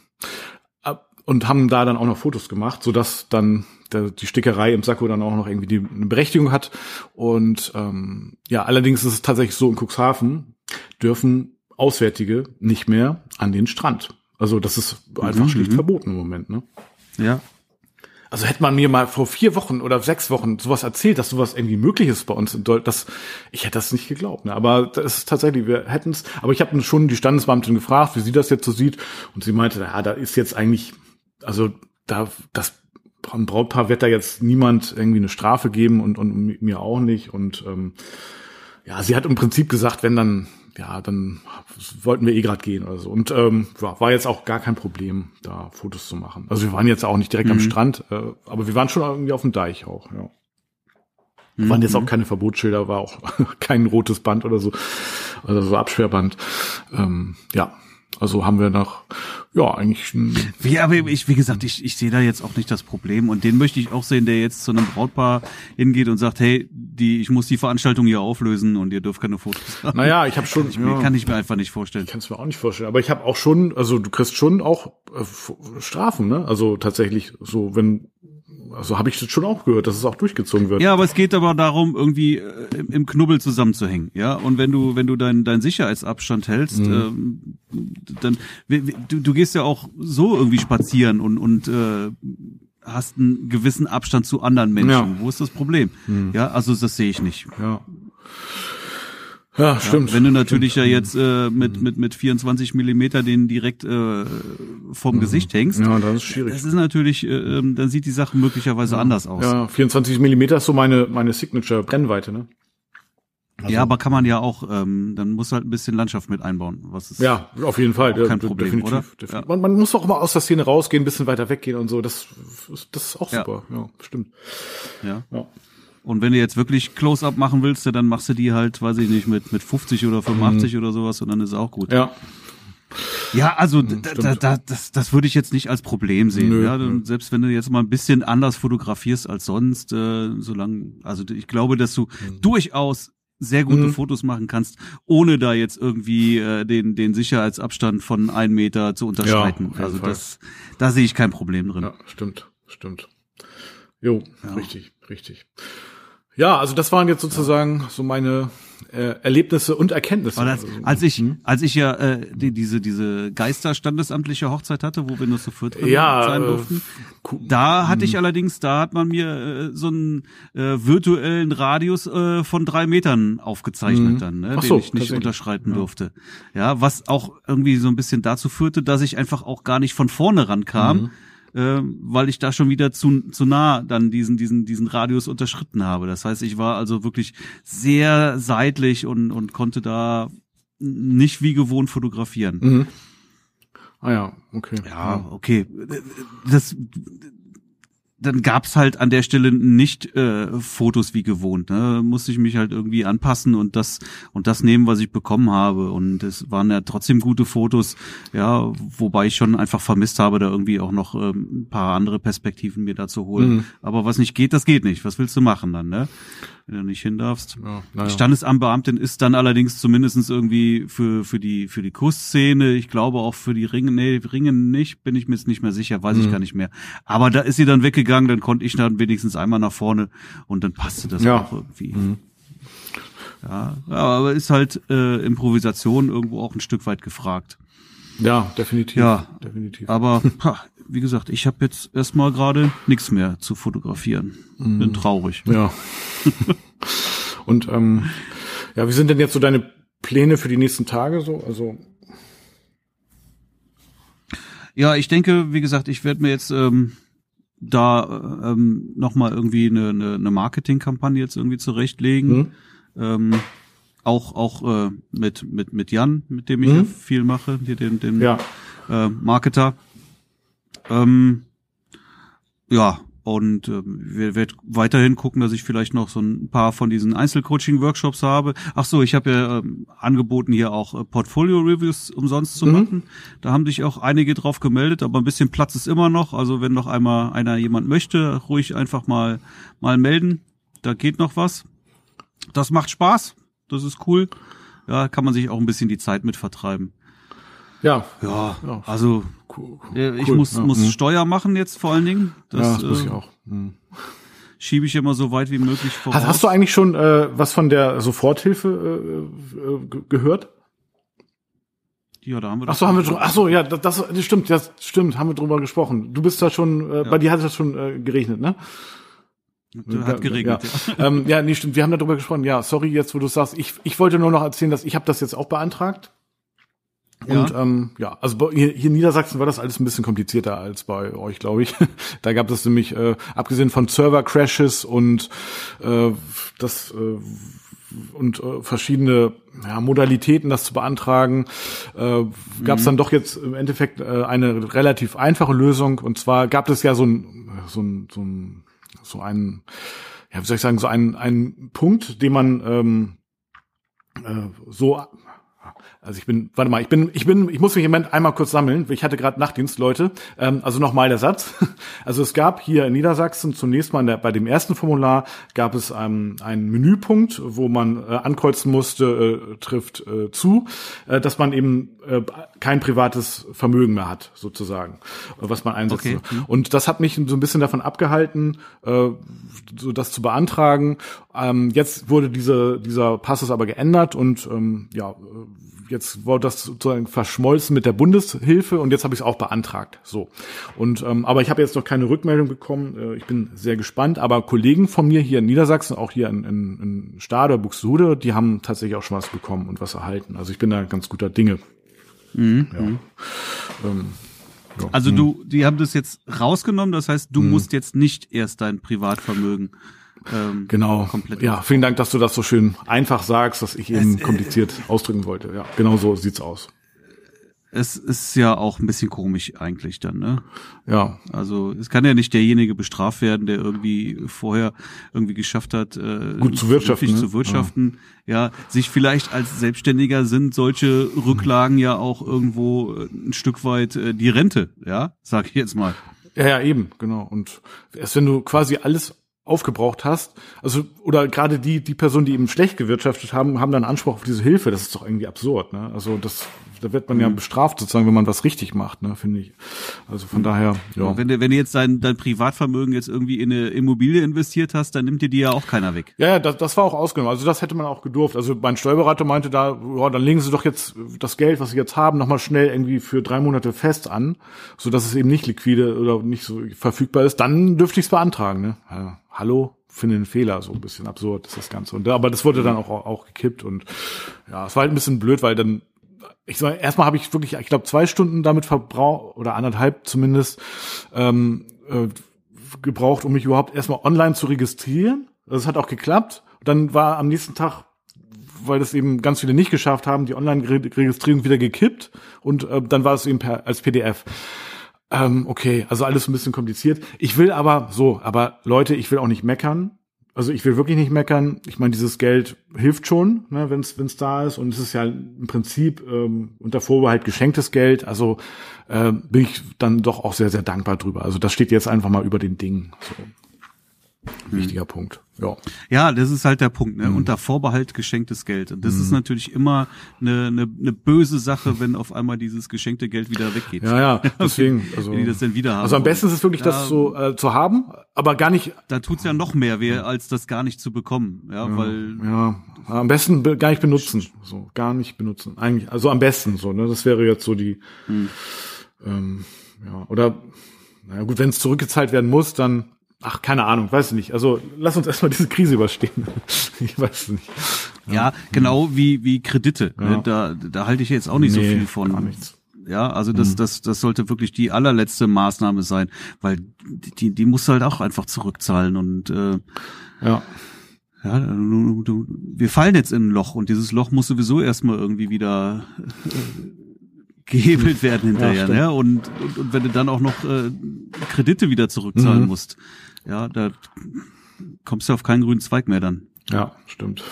A: ab- und haben da dann auch noch Fotos gemacht, so dass dann der, die Stickerei im Sakko dann auch noch irgendwie die, eine Berechtigung hat. Und ähm, ja, allerdings ist es tatsächlich so in Cuxhaven dürfen Auswärtige nicht mehr an den Strand. Also das ist einfach
B: Mhm,
A: schlicht
B: mhm.
A: verboten im Moment. Ne?
B: Ja.
A: Also hätte man mir mal vor vier Wochen oder sechs Wochen sowas erzählt, dass sowas irgendwie möglich ist bei uns das, ich hätte das nicht geglaubt. Ne? Aber das ist tatsächlich, wir hätten es, aber ich habe schon die Standesbeamtin gefragt, wie sie das jetzt so sieht. Und sie meinte, ja, da ist jetzt eigentlich, also da, das ein Brautpaar wird da jetzt niemand irgendwie eine Strafe geben und, und mir auch nicht. Und ähm, ja, sie hat im Prinzip gesagt, wenn dann, ja, dann wollten wir eh gerade gehen oder so. Und ähm, ja, war jetzt auch gar kein Problem, da Fotos zu machen. Also wir waren jetzt auch nicht direkt am Strand, äh, aber wir waren schon irgendwie auf dem Deich auch, ja. Waren jetzt auch keine Verbotsschilder, war auch kein rotes Band oder so, also so Absperrband. Ähm, ja, also haben wir noch, ja, eigentlich ein,
B: Wie, aber ich, wie gesagt, ich, ich sehe da jetzt auch nicht das Problem und den möchte ich auch sehen, der jetzt zu einem Brautpaar hingeht und sagt, hey, die, ich muss die Veranstaltung hier auflösen und ihr dürft keine Fotos haben.
A: naja, ich habe schon,
B: Ich, mir- Kann ich mir einfach nicht vorstellen.
A: kann es mir auch nicht vorstellen. Aber ich habe auch schon, also du kriegst schon auch äh, Strafen, ne? Also tatsächlich so, wenn, also habe ich das schon auch gehört, dass es auch durchgezogen wird.
B: Ja, aber es geht aber darum, irgendwie äh, im, im Knubbel zusammenzuhängen, ja. Und wenn du, wenn du deinen deinen Sicherheitsabstand hältst, ähm, dann du, du gehst ja auch so irgendwie spazieren und und äh, hast einen gewissen Abstand zu anderen Menschen.
A: Ja.
B: Wo ist das Problem? Ja, also das sehe ich nicht.
A: Ja. Ja, stimmt.
B: Wenn du natürlich ja jetzt äh, mit, mit, mit 24 Millimeter den direkt äh, vom Gesicht hängst,
A: Ja, das ist schwierig.
B: das ist natürlich, äh, ähm, dann sieht die Sache möglicherweise anders aus.
A: Ja, 24 Millimeter ist so meine, meine Signature-Brennweite, ne?
B: ja, aber kann man ja auch, ähm, dann muss halt ein bisschen Landschaft mit einbauen. Was ist,
A: Ja, auf jeden Fall.
B: Kein
A: de-
B: Problem,
A: definitiv,
B: oder?
A: definitiv.
B: Ja.
A: Man, man muss auch mal aus der Szene rausgehen, ein bisschen weiter weggehen und so. Das, das ist auch
B: Ja.
A: super. Ja, stimmt.
B: ja.
A: Ja.
B: Und wenn du jetzt wirklich Close-Up machen willst, ja, dann machst du die halt, weiß ich nicht, mit, mit 50 oder 85 oder sowas und dann ist auch gut.
A: Ja,
B: Ja, also da, da, da, das, das würde ich jetzt nicht als Problem sehen.
A: Nö,
B: ja,
A: nö.
B: selbst wenn du jetzt mal ein bisschen anders fotografierst als sonst, äh, solange, also ich glaube, dass du
A: Mhm.
B: durchaus sehr gute Fotos machen kannst, ohne da jetzt irgendwie äh, den den Sicherheitsabstand von einem Meter zu unterschreiten.
A: jeden
B: also
A: Fall.
B: das, da sehe ich kein Problem drin.
A: ja, stimmt, stimmt. Jo, richtig, richtig. Ja, also das waren jetzt sozusagen so meine äh, Erlebnisse und Erkenntnisse.
B: Als, als ich, als ich ja äh, die, diese diese Geisterstandesamtliche Hochzeit hatte, wo wir nur zu viert drin
A: Ja,
B: sein
A: äh,
B: durften,
A: cool.
B: da hatte ich allerdings, da hat man mir äh, so einen äh, virtuellen Radius äh, von drei Metern aufgezeichnet dann, ne,
A: Ach so,
B: den ich nicht unterschreiten durfte. Ja, was auch irgendwie so ein bisschen dazu führte, dass ich einfach auch gar nicht von vorne rankam. Äh, weil ich da schon wieder zu, zu nah dann diesen, diesen, diesen Radius unterschritten habe. Das heißt, ich war also wirklich sehr seitlich und, und konnte da nicht wie gewohnt fotografieren.
A: Mhm. Ah ja, okay.
B: Ja, okay. Das, dann gab's halt an der Stelle nicht äh, Fotos wie gewohnt. Ne? Musste ich mich halt irgendwie anpassen und das und das nehmen, was ich bekommen habe. Und es waren ja trotzdem gute Fotos, ja, wobei ich schon einfach vermisst habe, da irgendwie auch noch ähm, ein paar andere Perspektiven mir da zu holen.
A: Mhm.
B: Aber was nicht geht, das geht nicht. Was willst du machen dann, ne? Wenn du nicht hin darfst.
A: Ja, naja.
B: Die Standesamtbeamtin ist dann allerdings zumindestens irgendwie für, für die, für die Kussszene, ich glaube auch für die Ringe, nee, Ringe nicht, bin ich mir jetzt nicht mehr sicher, weiß ich
A: Mhm.
B: gar nicht mehr. Aber da ist sie dann weggegangen, dann konnte ich dann wenigstens einmal nach vorne und dann passte das
A: Ja. Mhm.
B: auch irgendwie. Ja, ja, aber ist halt äh, Improvisation irgendwo auch ein Stück weit gefragt.
A: ja, definitiv.
B: Ja.
A: definitiv.
B: Aber ha, wie gesagt, ich habe jetzt erstmal gerade nichts mehr zu fotografieren.
A: Mhm.
B: Bin traurig.
A: Ja. Und ähm, ja, wie sind denn jetzt so deine Pläne für die nächsten Tage so? Also
B: Ja, ich denke, wie gesagt, ich werde mir jetzt ähm, da ähm, nochmal irgendwie eine, eine, eine Marketingkampagne jetzt irgendwie zurechtlegen.
A: Mhm.
B: Ähm, auch auch äh, mit, mit, mit Jan, mit dem ich ja viel mache, hier den, den
A: ja,
B: äh, Marketer. Ähm, ja, und ähm, wir werden weiterhin gucken, dass ich vielleicht noch so ein paar von diesen Einzelcoaching-Workshops habe. Ach so, ich habe ja ähm, angeboten, hier auch äh, Portfolio-Reviews umsonst zu machen. Da haben sich auch einige drauf gemeldet, aber ein bisschen Platz ist immer noch. Also wenn noch einmal einer jemand möchte, ruhig einfach mal mal melden. Da geht noch was. Das macht Spaß. Das ist cool. Ja, kann man sich auch ein bisschen die Zeit mit vertreiben.
A: Ja,
B: Ja,
A: Ja.
B: also
A: cool.
B: äh, ich
A: Cool,
B: muss,
A: ja,
B: muss
A: mhm.
B: Steuer machen jetzt vor allen Dingen.
A: ja,
B: Das,
A: das muss
B: äh,
A: ich auch. Mhm.
B: schiebe ich immer so weit wie möglich voraus.
A: Hast, hast du eigentlich schon äh, was von der Soforthilfe äh, äh, ge- gehört?
B: ja, da haben wir
A: Ach so, haben wir Ach so, ja, das, das das stimmt, das stimmt, haben wir drüber gesprochen. Du bist da schon, äh, bei dir hat das schon äh, geregnet, ne?
B: Hat geregnet. Ja.
A: Ja. ähm, ja, nee, stimmt. Wir haben darüber gesprochen. Ja, sorry, jetzt wo du sagst, ich, ich wollte nur noch erzählen, dass ich habe das jetzt auch beantragt. Und
B: Ja.
A: ähm, ja, also hier, hier in Niedersachsen war das alles ein bisschen komplizierter als bei euch, glaube ich. da gab es nämlich, äh, abgesehen von Server-Crashes und äh, das äh, und äh, verschiedene ja, Modalitäten, das zu beantragen, äh, gab es dann doch jetzt im Endeffekt äh, eine relativ einfache Lösung. Und zwar gab es ja so ein, so ein, so ein, so ein ja, wie soll ich sagen, so ein, ein Punkt, den man ähm, äh, so also ich bin, warte mal, ich bin, ich bin, ich muss mich im Moment einmal kurz sammeln. Ich hatte gerade Nachtdienst, Leute. Ähm, also nochmal der Satz. Also es gab hier in Niedersachsen zunächst mal der, bei dem ersten Formular gab es ähm, einen Menüpunkt, wo man äh, ankreuzen musste, äh, trifft äh, zu, äh, dass man eben äh, kein privates Vermögen mehr hat, sozusagen, äh, was man einsetzen
B: Okay.
A: Und das hat mich so ein bisschen davon abgehalten, äh, so das zu beantragen. Ähm, jetzt wurde diese, dieser Passus aber geändert und ähm, ja, jetzt wurde das sozusagen verschmolzen mit der Bundeshilfe und jetzt habe ich es auch beantragt. So. Und ähm, aber ich habe jetzt noch keine Rückmeldung bekommen. Äh, ich bin sehr gespannt. Aber Kollegen von mir hier in Niedersachsen, auch hier in, in, in Stade, Buxtehude, die haben tatsächlich auch schon was bekommen und was erhalten. Also ich bin da ganz guter Dinge.
B: Mhm. Ja. Mhm. Ähm, ja. Also du, die haben das jetzt rausgenommen, das heißt, du mhm. musst jetzt nicht erst dein Privatvermögen
A: ähm, genau. komplett. Ja, vielen Dank, dass du das so schön einfach sagst, dass ich eben es, äh, kompliziert äh, ausdrücken wollte. Ja, genau so sieht's aus.
B: Es ist ja auch ein bisschen komisch eigentlich dann, ne?
A: Ja.
B: Also es kann ja nicht derjenige bestraft werden, der irgendwie vorher irgendwie geschafft hat,
A: äh, gut zu wirtschaften,
B: ne? zu wirtschaften. Ja. ja, sich vielleicht als Selbstständiger sind solche Rücklagen ja auch irgendwo ein Stück weit äh, die Rente, ja, sag ich jetzt mal.
A: Ja, ja, eben, genau. Und erst wenn du quasi alles aufgebraucht hast, also oder gerade die die Personen, die eben schlecht gewirtschaftet haben, haben dann Anspruch auf diese Hilfe. Das ist doch irgendwie absurd, ne? Also das da wird man mhm. ja bestraft sozusagen, wenn man was richtig macht, ne, finde ich. Also von mhm. daher, ja.
B: Wenn du, wenn du jetzt dein, dein Privatvermögen jetzt irgendwie in eine Immobilie investiert hast, dann nimmt dir die ja auch keiner weg.
A: Ja, ja, das, das war auch ausgenommen. Also das hätte man auch gedurft. Also mein Steuerberater meinte da, ja, dann legen Sie doch jetzt das Geld, was Sie jetzt haben, nochmal schnell irgendwie für drei Monate fest an, so dass es eben nicht liquide oder nicht so verfügbar ist. Dann dürfte ich es beantragen, ne? Ja, hallo? finde einen Fehler, so ein bisschen absurd ist das Ganze. Und, aber das wurde dann auch, auch gekippt und ja, es war halt ein bisschen blöd, weil dann ich sag, erstmal habe ich wirklich, ich glaube, zwei Stunden damit verbraucht oder anderthalb zumindest ähm, äh, gebraucht, um mich überhaupt erstmal online zu registrieren. Das hat auch geklappt. Dann war am nächsten Tag, weil das eben ganz viele nicht geschafft haben, die Online-Registrierung wieder gekippt und äh, dann war es eben per, als PDF. Ähm, okay, also alles ein bisschen kompliziert. Ich will aber so, aber Leute, ich will auch nicht meckern also ich will wirklich nicht meckern. Ich meine, dieses Geld hilft schon, ne, wenn es da ist. Und es ist ja im Prinzip ähm, unter Vorbehalt geschenktes Geld. Also äh, bin ich dann doch auch sehr, sehr dankbar drüber. Also das steht jetzt einfach mal über den Dingen. So. Mhm. Wichtiger hm. Punkt. Ja.
B: ja, das ist halt der Punkt. Ne? Mhm. Unter Vorbehalt geschenktes Geld. Und das mhm. ist natürlich immer eine, eine, eine böse Sache, wenn auf einmal dieses geschenkte Geld wieder weggeht.
A: Ja, ja, deswegen.
B: Also, die das denn wieder haben.
A: Also am besten ist es wirklich, ja, das so äh, zu haben, aber gar nicht.
B: Da tut's ja noch mehr weh, als das gar nicht zu bekommen. Ja,
A: ja
B: weil.
A: Ja, am besten gar nicht benutzen. So, gar nicht benutzen. Eigentlich, also am besten so, ne? Das wäre jetzt so die. Mhm. Ähm, ja, oder naja gut, wenn es zurückgezahlt werden muss, dann Ach, keine Ahnung, weiß ich nicht. Also lass uns erstmal diese Krise überstehen. ich weiß es nicht.
B: Ja, ja genau wie, wie Kredite. Ja. Da, da halte ich jetzt auch nicht nee, so viel von. Gar nichts. Ja, also das, mhm. das, das sollte wirklich die allerletzte Maßnahme sein, weil die, die musst du halt auch einfach zurückzahlen und äh,
A: ja.
B: Ja, du, du, wir fallen jetzt in ein Loch und dieses Loch muss sowieso erstmal irgendwie wieder äh, gehebelt werden hinterher, ja, ne? Und, und, und wenn du dann auch noch äh, Kredite wieder zurückzahlen mhm. musst, ja, da kommst du auf keinen grünen Zweig mehr dann.
A: Ja, stimmt.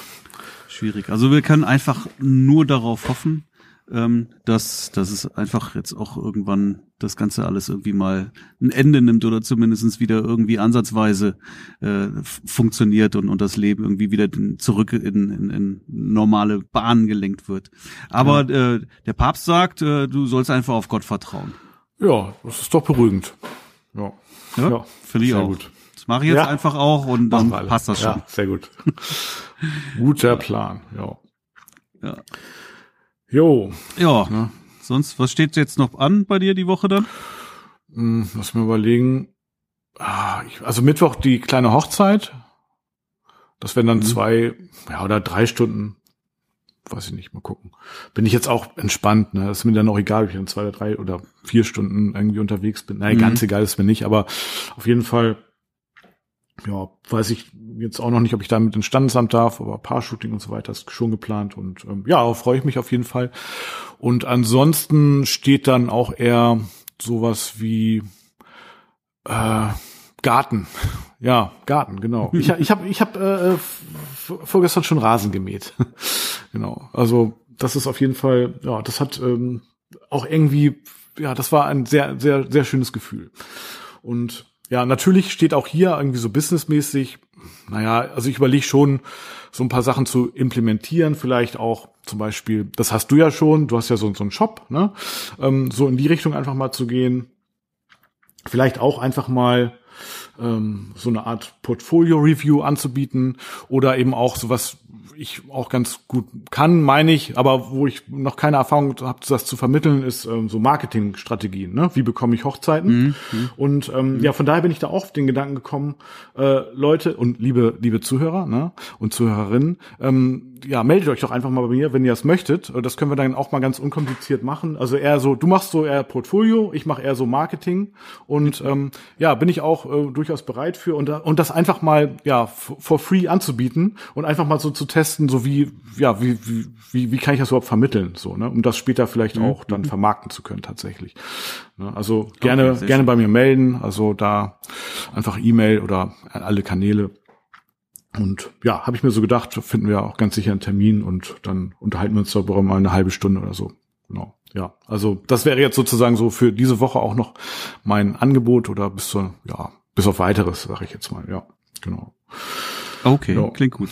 B: Schwierig. Also wir können einfach nur darauf hoffen, ähm, dass, dass es einfach jetzt auch irgendwann das Ganze alles irgendwie mal ein Ende nimmt oder zumindestens wieder irgendwie ansatzweise äh, funktioniert und, und das Leben irgendwie wieder zurück in, in, in normale Bahnen gelenkt wird. Aber ja. äh, der Papst sagt, äh, du sollst einfach auf Gott vertrauen.
A: Ja, das ist doch beruhigend.
B: Ja, ja, ja finde ich auch. Gut. Das mache ich jetzt ja. einfach auch und dann passt das schon. Ja,
A: sehr gut. Guter Plan, ja.
B: Ja.
A: Jo.
B: Ja. Ne? Sonst, was steht jetzt noch an bei dir die Woche dann?
A: Hm, lass mir überlegen. Ah, also Mittwoch die kleine Hochzeit. Das wären dann mhm. zwei, ja, oder drei Stunden. Weiß ich nicht, mal gucken. Bin ich jetzt auch entspannt, ne? ist mir dann auch egal, ob ich dann zwei oder drei oder vier Stunden irgendwie unterwegs bin. Nein, mhm. ganz egal ist mir nicht, aber auf jeden Fall ja, weiß ich jetzt auch noch nicht, ob ich da mit ins Standesamt darf, aber Paar-Shooting und so weiter ist schon geplant und ähm, ja, freue ich mich auf jeden Fall. Und ansonsten steht dann auch eher sowas wie äh, Garten. Ja, Garten, genau. Ich, ich habe ich hab, äh, vorgestern schon Rasen gemäht. genau. Also das ist auf jeden Fall, ja, das hat ähm, auch irgendwie, ja, das war ein sehr, sehr, sehr schönes Gefühl. Und ja, natürlich steht auch hier irgendwie so businessmäßig, naja, also ich überlege schon, so ein paar Sachen zu implementieren, vielleicht auch zum Beispiel, das hast du ja schon, du hast ja so, so einen Shop, ne? Ähm, so in die Richtung einfach mal zu gehen. Vielleicht auch einfach mal ähm, so eine Art Portfolio-Review anzubieten oder eben auch sowas ich auch ganz gut kann, meine ich, aber wo ich noch keine Erfahrung habe, das zu vermitteln, ist ähm, so Marketingstrategien. Ne? Wie bekomme ich Hochzeiten? Mhm. Und ähm, mhm. ja, von daher bin ich da auch auf den Gedanken gekommen, äh, Leute und liebe liebe Zuhörer ne? und Zuhörerinnen, ähm, ja, meldet euch doch einfach mal bei mir, wenn ihr das möchtet. Das können wir dann auch mal ganz unkompliziert machen. Also eher so, du machst so eher Portfolio, ich mache eher so Marketing und ähm, ja, bin ich auch äh, durchaus bereit für und, und das einfach mal ja for free anzubieten und einfach mal so zu testen, so wie ja wie wie wie, wie kann ich das überhaupt vermitteln, so ne, um das später vielleicht mhm. auch dann vermarkten zu können tatsächlich. Ne? Also gerne okay, gerne bei mir melden, also da einfach E-Mail oder alle Kanäle. Und ja, habe ich mir so gedacht, finden wir auch ganz sicher einen Termin und dann unterhalten wir uns darüber mal eine halbe Stunde oder so. Genau. Ja, also das wäre jetzt sozusagen so für diese Woche auch noch mein Angebot oder bis zu, ja, bis auf weiteres, sage ich jetzt mal. Ja, genau.
B: Okay, ja. klingt gut.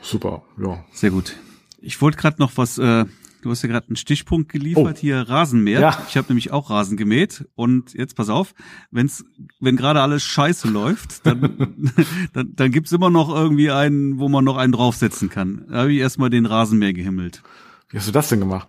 A: Super, ja.
B: Sehr gut. Ich wollte gerade noch was äh, Du hast ja gerade einen Stichpunkt geliefert, oh. hier Rasenmäher. Ja. Ich habe nämlich auch Rasen gemäht und jetzt pass auf, wenn's, wenn gerade alles scheiße läuft, dann, dann, dann gibt's immer noch irgendwie einen, wo man noch einen draufsetzen kann. Da habe ich erstmal den Rasenmäher gehimmelt.
A: Wie hast du das denn gemacht?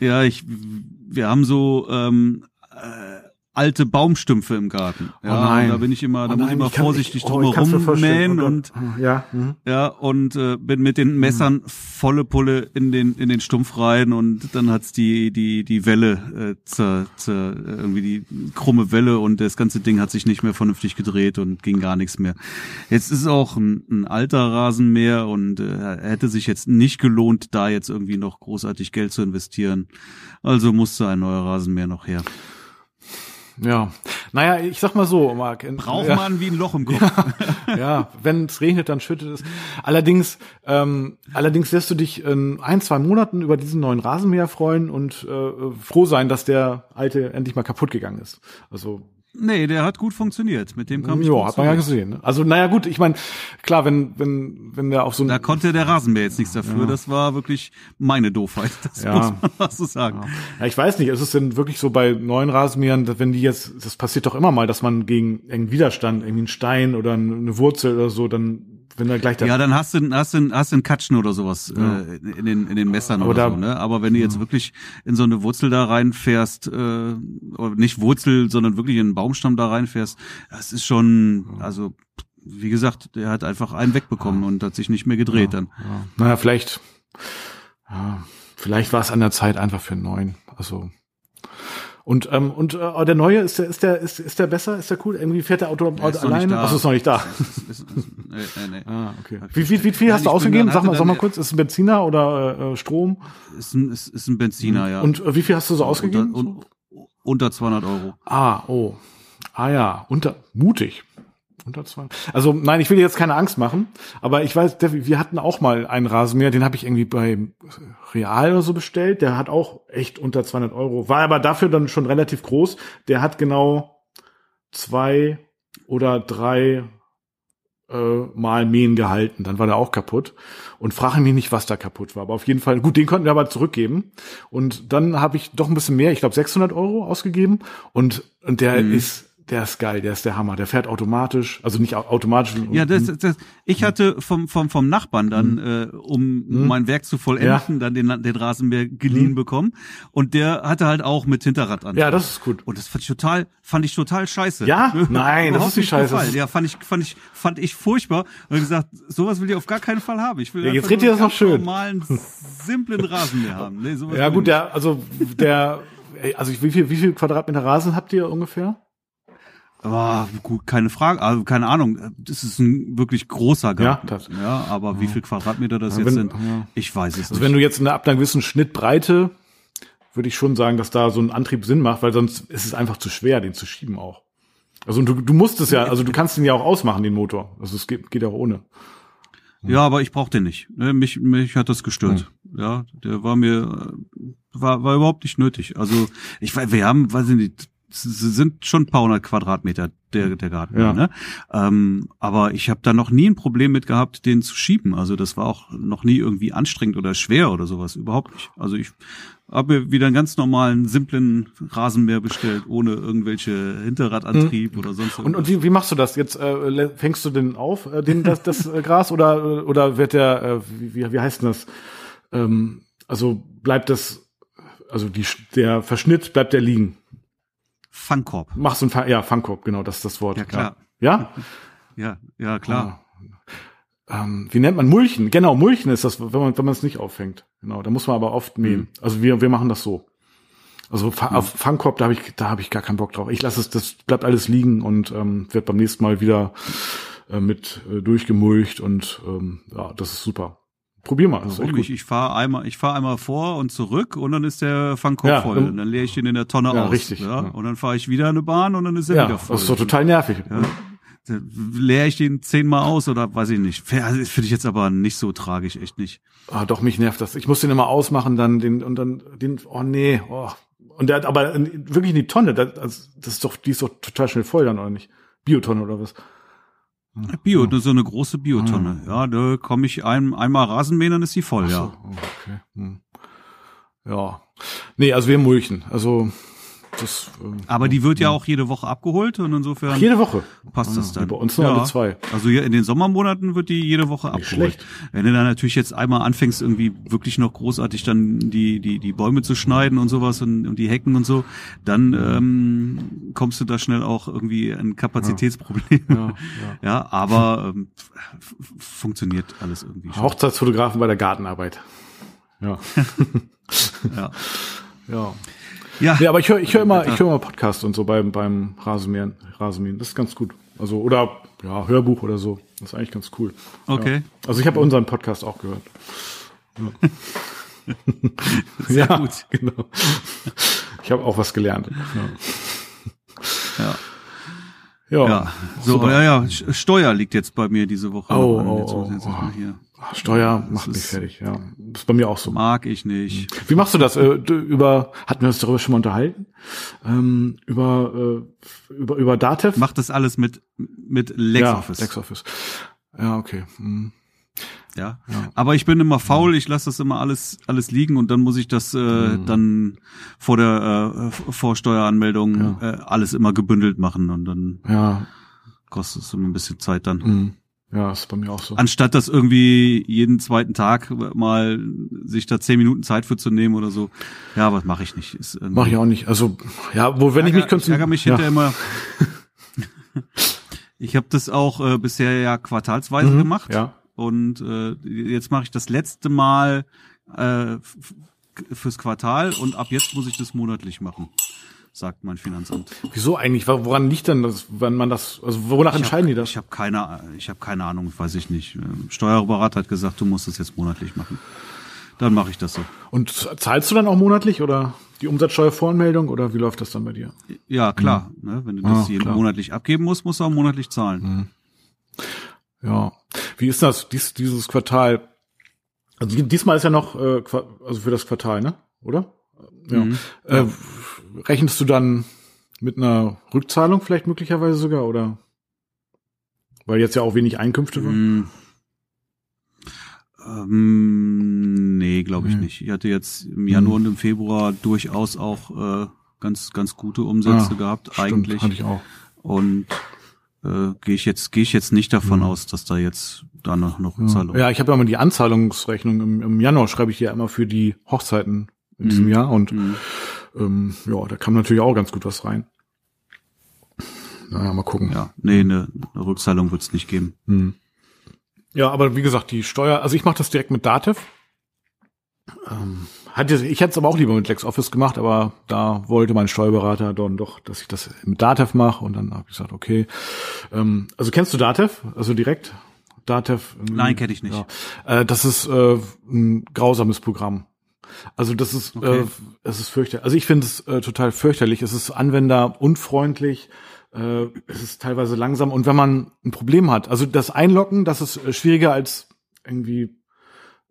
B: Ja, ich, wir haben so ähm, äh, alte Baumstümpfe im Garten.
A: Oh ja, oh nein.
B: da bin ich immer, da oh muss ich immer ich vorsichtig kann, ich, oh, rummähen oh und
A: ja, mhm.
B: ja und äh, bin mit den Messern mhm. volle Pulle in den in den Stumpf rein und dann hat's die die die Welle äh, zer, zer, irgendwie die krumme Welle und das ganze Ding hat sich nicht mehr vernünftig gedreht und ging gar nichts mehr. Jetzt ist es auch ein, ein alter Rasenmäher und äh, hätte sich jetzt nicht gelohnt, da jetzt irgendwie noch großartig Geld zu investieren. Also musste ein neuer Rasenmäher noch her.
A: Ja, naja, ich sag mal so, Marc.
B: Braucht
A: ja.
B: man wie ein Loch im Kopf.
A: Ja, ja wenn es regnet, dann schüttet es. Allerdings, ähm, allerdings wirst du dich in ein, zwei Monaten über diesen neuen Rasenmäher freuen und äh, froh sein, dass der alte endlich mal kaputt gegangen ist. Also
B: Nee, der hat gut funktioniert. Mit dem kam ich
A: Ja, hat man ja gesehen. Ne? Also naja gut, ich meine, klar, wenn wenn wenn der auf so
B: Da konnte der Rasenmäher jetzt nichts dafür. Ja. Das war wirklich meine Doofheit. Das ja. muss man was so sagen.
A: Ja. ja. ich weiß nicht, ist es denn wirklich so bei neuen Rasenmähern, wenn die jetzt, das passiert doch immer mal, dass man gegen irgendeinen Widerstand, irgendwie einen Stein oder eine Wurzel oder so, dann wenn er gleich
B: Ja, dann hast du hast du hast du einen Katschen oder sowas ja. äh, in den in den Messern
A: aber
B: oder
A: da,
B: so, ne? Aber wenn du jetzt ja. wirklich in so eine Wurzel da reinfährst, äh, oder nicht Wurzel, sondern wirklich in einen Baumstamm da reinfährst, das ist schon also wie gesagt, der hat einfach einen wegbekommen und hat sich nicht mehr gedreht dann.
A: Ja. Naja, vielleicht ja, vielleicht war es an der Zeit einfach für einen neuen. Also und ähm, und äh, der neue ist der ist der ist, ist der besser? Ist der cool? Irgendwie fährt der Auto alleine? Achso, ist noch nicht da. Ist, ist, nee, nee, nee. ah, okay. Wie, wie, wie viel Nein, hast du ausgegeben? sag mal sag mal kurz ist ein Benziner oder äh, Strom?
B: Ist ein ist, ist ein Benziner ja.
A: und äh, wie viel hast du so ausgegeben?
B: unter, unter 200 Euro.
A: Ah oh. Ah ja. Unter mutig unter zwei. Also nein, ich will dir jetzt keine Angst machen, aber ich weiß, wir hatten auch mal einen Rasenmäher, den habe ich irgendwie bei Real oder so bestellt. Der hat auch echt unter 200 Euro, war aber dafür dann schon relativ groß. Der hat genau zwei oder drei äh, Mal Mähen gehalten. Dann war der auch kaputt und frage mich nicht, was da kaputt war. Aber auf jeden Fall, gut, den konnten wir aber zurückgeben. Und dann habe ich doch ein bisschen mehr, ich glaube 600 Euro ausgegeben und, und der mhm. ist der ist geil, der ist der Hammer. Der fährt automatisch, also nicht automatisch.
B: Ja, das, das, ich hatte vom, vom, vom Nachbarn dann, mhm. äh, um mhm. mein Werk zu vollenden, ja. dann den, den Rasenmäher geliehen mhm. bekommen. Und der hatte halt auch mit Hinterrad an.
A: Ja, das ist gut.
B: Und das fand ich total, fand ich total scheiße.
A: Ja? Nein, das ist nicht scheiße. Gefallen.
B: Ja, fand ich, fand ich, fand ich furchtbar. Und gesagt, sowas will ich auf gar keinen Fall haben. Ich will
A: ja, jetzt redet ihr das noch schön.
B: normalen, simplen Rasenmäher haben. Nee,
A: ja, gut, der, also, der, also wie viel, wie viel Quadratmeter Rasen habt ihr ungefähr?
B: Oh, gut, keine Frage, also keine Ahnung. Das ist ein wirklich großer Garten. Ja, das, ja aber ja. wie viel Quadratmeter das ja, jetzt sind, ich weiß es also nicht.
A: Also wenn du jetzt eine, ab einer gewissen Schnittbreite, würde ich schon sagen, dass da so ein Antrieb Sinn macht, weil sonst ist es einfach zu schwer, den zu schieben auch. Also du, du musst es ja, also du kannst den ja auch ausmachen, den Motor. Also es geht, geht auch ohne.
B: Ja, aber ich brauch den nicht. Ne, mich, mich hat das gestört. Hm. Ja, der war mir, war, war überhaupt nicht nötig. Also ich, wir haben, weiß ich nicht, sind schon ein paar hundert Quadratmeter der, der Garten. Ja. Ne? Ähm, aber ich habe da noch nie ein Problem mit gehabt, den zu schieben. Also das war auch noch nie irgendwie anstrengend oder schwer oder sowas. Überhaupt nicht. Also ich habe wieder einen ganz normalen, simplen Rasenmäher bestellt, ohne irgendwelche Hinterradantrieb mhm. oder sonst
A: irgendwas. Und, und wie, wie machst du das? Jetzt äh, fängst du den auf, äh, den, das, das äh, Gras, oder, oder wird der, äh, wie, wie heißt denn das? Ähm, also bleibt das, also die, der Verschnitt, bleibt der liegen?
B: Fangkorb.
A: Machst du ein, ja, Fangkorb, genau, das ist das Wort.
B: Ja, klar.
A: Ja?
B: Ja, ja, klar.
A: Ah. Ähm, wie nennt man Mulchen? Genau, Mulchen ist das, wenn man wenn man es nicht auffängt. Genau, da muss man aber oft mähen. Mhm. Also wir wir machen das so. Also mhm. auf Fangkorb, da habe ich da habe ich gar keinen Bock drauf. Ich lasse es, das bleibt alles liegen und ähm, wird beim nächsten Mal wieder äh, mit äh, durchgemulcht und ähm, ja, das ist super. Probier mal.
B: Das Warum nicht? Ich fahre einmal, ich fahre einmal vor und zurück und dann ist der Fangkorb ja, voll. Und dann leere ich den in der Tonne
A: ja,
B: aus.
A: Richtig.
B: Ja? ja. Und dann fahre ich wieder eine Bahn und dann ist er
A: ja,
B: wieder voll.
A: Das ist doch total nervig. Ja.
B: Leere ich den zehnmal aus oder weiß ich nicht. Finde ich jetzt aber nicht so tragisch, echt nicht.
A: Ah, doch, mich nervt das. Ich muss den immer ausmachen, dann den und dann den. Oh nee. Oh. Und der hat aber wirklich in die Tonne. Das, das ist doch, die ist doch total schnell voll dann oder nicht? Biotonne oder was?
B: Bio, ja. so eine große Biotonne. Ja, da komme ich ein, einmal Rasenmähen, dann ist die voll, so, ja.
A: Okay. Hm. Ja. Nee, also wir mulchen. Also das,
B: ähm, Aber die wird ja auch jede Woche abgeholt und insofern.
A: Jede Woche.
B: Passt das dann.
A: Bei uns nur ja. alle zwei.
B: Also hier in den Sommermonaten wird die jede Woche Nicht abgeholt. Schlecht. Wenn du dann natürlich jetzt einmal anfängst, irgendwie wirklich noch großartig dann die, die, die Bäume zu schneiden und sowas und, und die Hecken und so, dann ähm, kommst du da schnell auch irgendwie ein Kapazitätsproblem. Ja, ja, ja. ja aber ähm, funktioniert alles irgendwie.
A: Schon. Hochzeitsfotografen bei der Gartenarbeit. Ja.
B: ja.
A: ja. Ja. Nee, aber ich höre ich hör immer, ich höre immer Podcast und so beim, beim Rasenmähen, Rasenmähen. Das ist ganz gut. Also, oder, ja, Hörbuch oder so. Das ist eigentlich ganz cool.
B: Okay.
A: Ja. Also ich habe unseren Podcast auch gehört. Ja, ja gut. genau. Ich habe auch was gelernt.
B: Ja. ja. Ja, ja. so, ja, ja, Steuer liegt jetzt bei mir diese Woche.
A: Oh, oh, oh, oh. Hier. Steuer macht mich fertig, ja. Das ist bei mir auch so.
B: Mag ich nicht.
A: Wie machst du das? Äh, über, hatten wir uns darüber schon mal unterhalten? Ähm, über, äh, über, über Datev?
B: Macht das alles mit, mit LexOffice.
A: Ja, LexOffice. Ja, okay. Hm.
B: Ja. ja. Aber ich bin immer faul, ich lasse das immer alles alles liegen und dann muss ich das äh, mhm. dann vor der äh, Vorsteueranmeldung ja. äh, alles immer gebündelt machen und dann
A: ja.
B: kostet es immer ein bisschen Zeit dann.
A: Mhm. Ja, ist bei mir auch so.
B: Anstatt das irgendwie jeden zweiten Tag mal sich da zehn Minuten Zeit für zu nehmen oder so. Ja, was mache ich nicht.
A: Mache ich auch nicht. Also ja, wo wenn ich, ich mich
B: konzentriere. Ich ärgere mich ja. hinterher immer. ich habe das auch äh, bisher ja quartalsweise mhm, gemacht.
A: Ja.
B: Und äh, jetzt mache ich das letzte Mal äh, fürs Quartal und ab jetzt muss ich das monatlich machen, sagt mein Finanzamt.
A: Wieso eigentlich? Woran liegt denn das, wenn man das, also wonach entscheiden
B: hab,
A: die das?
B: Ich habe keine, ich habe keine Ahnung, weiß ich nicht. Steuerberater hat gesagt, du musst es jetzt monatlich machen. Dann mache ich das so.
A: Und zahlst du dann auch monatlich oder die Umsatzsteuervoranmeldung oder wie läuft das dann bei dir?
B: Ja, klar. Mhm. Ne, wenn du das ah, monatlich abgeben musst, musst du auch monatlich zahlen.
A: Mhm. Ja. Wie ist das, dies, dieses Quartal? Also diesmal ist ja noch, äh, also für das Quartal, ne? Oder? Ja. Mhm. Äh, rechnest du dann mit einer Rückzahlung vielleicht möglicherweise sogar, oder? Weil jetzt ja auch wenig Einkünfte waren.
B: Mhm. Ähm, nee, glaube ich mhm. nicht. Ich hatte jetzt im Januar und im Februar durchaus auch äh, ganz, ganz gute Umsätze ja, gehabt, stimmt, eigentlich.
A: Hatte ich auch.
B: Und äh, gehe ich jetzt gehe ich jetzt nicht davon mhm. aus, dass da jetzt da noch noch
A: Rückzahlung. Ja, ich habe ja immer die Anzahlungsrechnung im, im Januar schreibe ich ja immer für die Hochzeiten in mhm. diesem Jahr und mhm. Ähm, ja, da kam natürlich auch ganz gut was rein. Naja, mal gucken.
B: Ja, nee, eine, eine Rückzahlung wird's nicht geben.
A: Mhm. Ja, aber wie gesagt, die Steuer, also ich mache das direkt mit Dativ. Ähm, hatte, ich hätte es aber auch lieber mit LexOffice gemacht, aber da wollte mein Steuerberater dann doch, dass ich das mit Datev mache und dann habe ich gesagt, okay. Ähm, also kennst du Datev? Also direkt? Datev?
B: Nein, kenne ich nicht.
A: Ja. Äh, das ist äh, ein grausames Programm. Also das ist, okay. äh, es ist fürchterlich. Also ich finde es äh, total fürchterlich. Es ist anwenderunfreundlich. Äh, es ist teilweise langsam. Und wenn man ein Problem hat, also das Einloggen, das ist äh, schwieriger als irgendwie äh,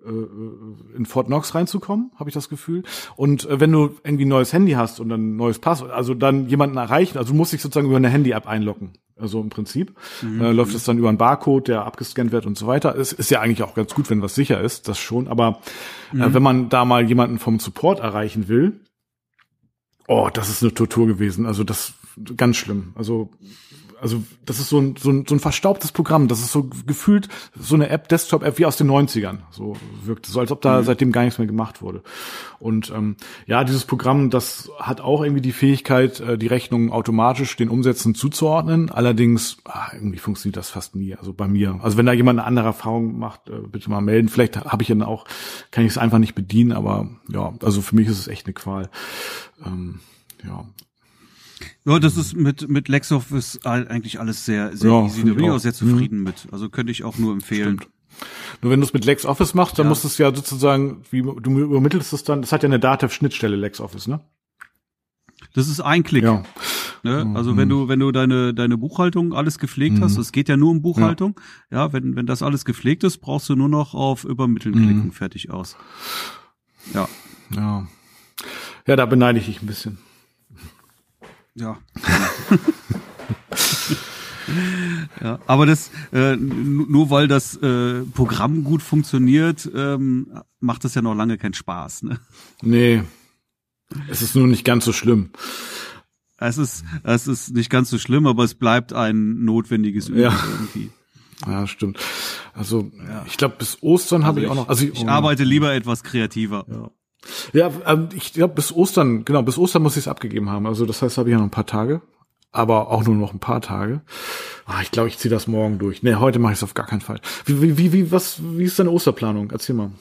A: in Fort Knox reinzukommen, habe ich das Gefühl. Und äh, wenn du irgendwie ein neues Handy hast und ein neues Passwort, also dann jemanden erreichen, also du musst dich sozusagen über eine Handy-App einloggen. Also im Prinzip mhm. äh, läuft es dann über einen Barcode, der abgescannt wird und so weiter. Es ist ja eigentlich auch ganz gut, wenn was sicher ist, das schon. Aber äh, mhm. äh, wenn man da mal jemanden vom Support erreichen will, oh, das ist eine Tortur gewesen. Also das ganz schlimm. Also also das ist so ein, so ein, so ein verstaubtes Programm. Das ist so gefühlt so eine App, Desktop-App wie aus den 90ern. So wirkt so, als ob da mhm. seitdem gar nichts mehr gemacht wurde. Und ähm, ja, dieses Programm, das hat auch irgendwie die Fähigkeit, äh, die Rechnungen automatisch den Umsätzen zuzuordnen. Allerdings, ah, irgendwie funktioniert das fast nie. Also bei mir. Also wenn da jemand eine andere Erfahrung macht, äh, bitte mal melden. Vielleicht habe ich dann auch, kann ich es einfach nicht bedienen, aber ja, also für mich ist es echt eine Qual. Ähm, ja,
B: ja, das ist mit, mit LexOffice eigentlich alles sehr, sehr ja, easy. Da bin ich auch sehr zufrieden mhm. mit. Also könnte ich auch nur empfehlen. Stimmt.
A: Nur wenn du es mit LexOffice machst, dann ja. musst du es ja sozusagen, wie du übermittelst es dann, das hat ja eine Datev-Schnittstelle, LexOffice, ne?
B: Das ist ein Klick. Ja. Ne? Also mhm. wenn du, wenn du deine, deine Buchhaltung alles gepflegt mhm. hast, es geht ja nur um Buchhaltung, ja. ja, wenn, wenn das alles gepflegt ist, brauchst du nur noch auf Übermitteln mhm. klicken, fertig aus. Ja.
A: Ja. Ja, da beneide ich dich ein bisschen.
B: Ja. ja, aber das äh, nur weil das äh, Programm gut funktioniert, ähm, macht das ja noch lange keinen Spaß. Ne?
A: Nee, es ist nur nicht ganz so schlimm.
B: Es ist es ist nicht ganz so schlimm, aber es bleibt ein notwendiges
A: Üben ja. irgendwie. Ja, stimmt. Also ja. ich glaube bis Ostern also habe ich, ich, auch noch. Also
B: ich, ich arbeite lieber etwas kreativer.
A: Ja. Ja, ähm, ich glaube bis Ostern, genau, bis Ostern muss ich es abgegeben haben. Also das heißt, habe ich ja noch ein paar Tage, aber auch nur noch ein paar Tage. Ah, ich glaube, ich ziehe das morgen durch. Nee, heute mache ich es auf gar keinen Fall. Wie, wie, wie, wie, was, wie ist deine Osterplanung? Erzähl mal.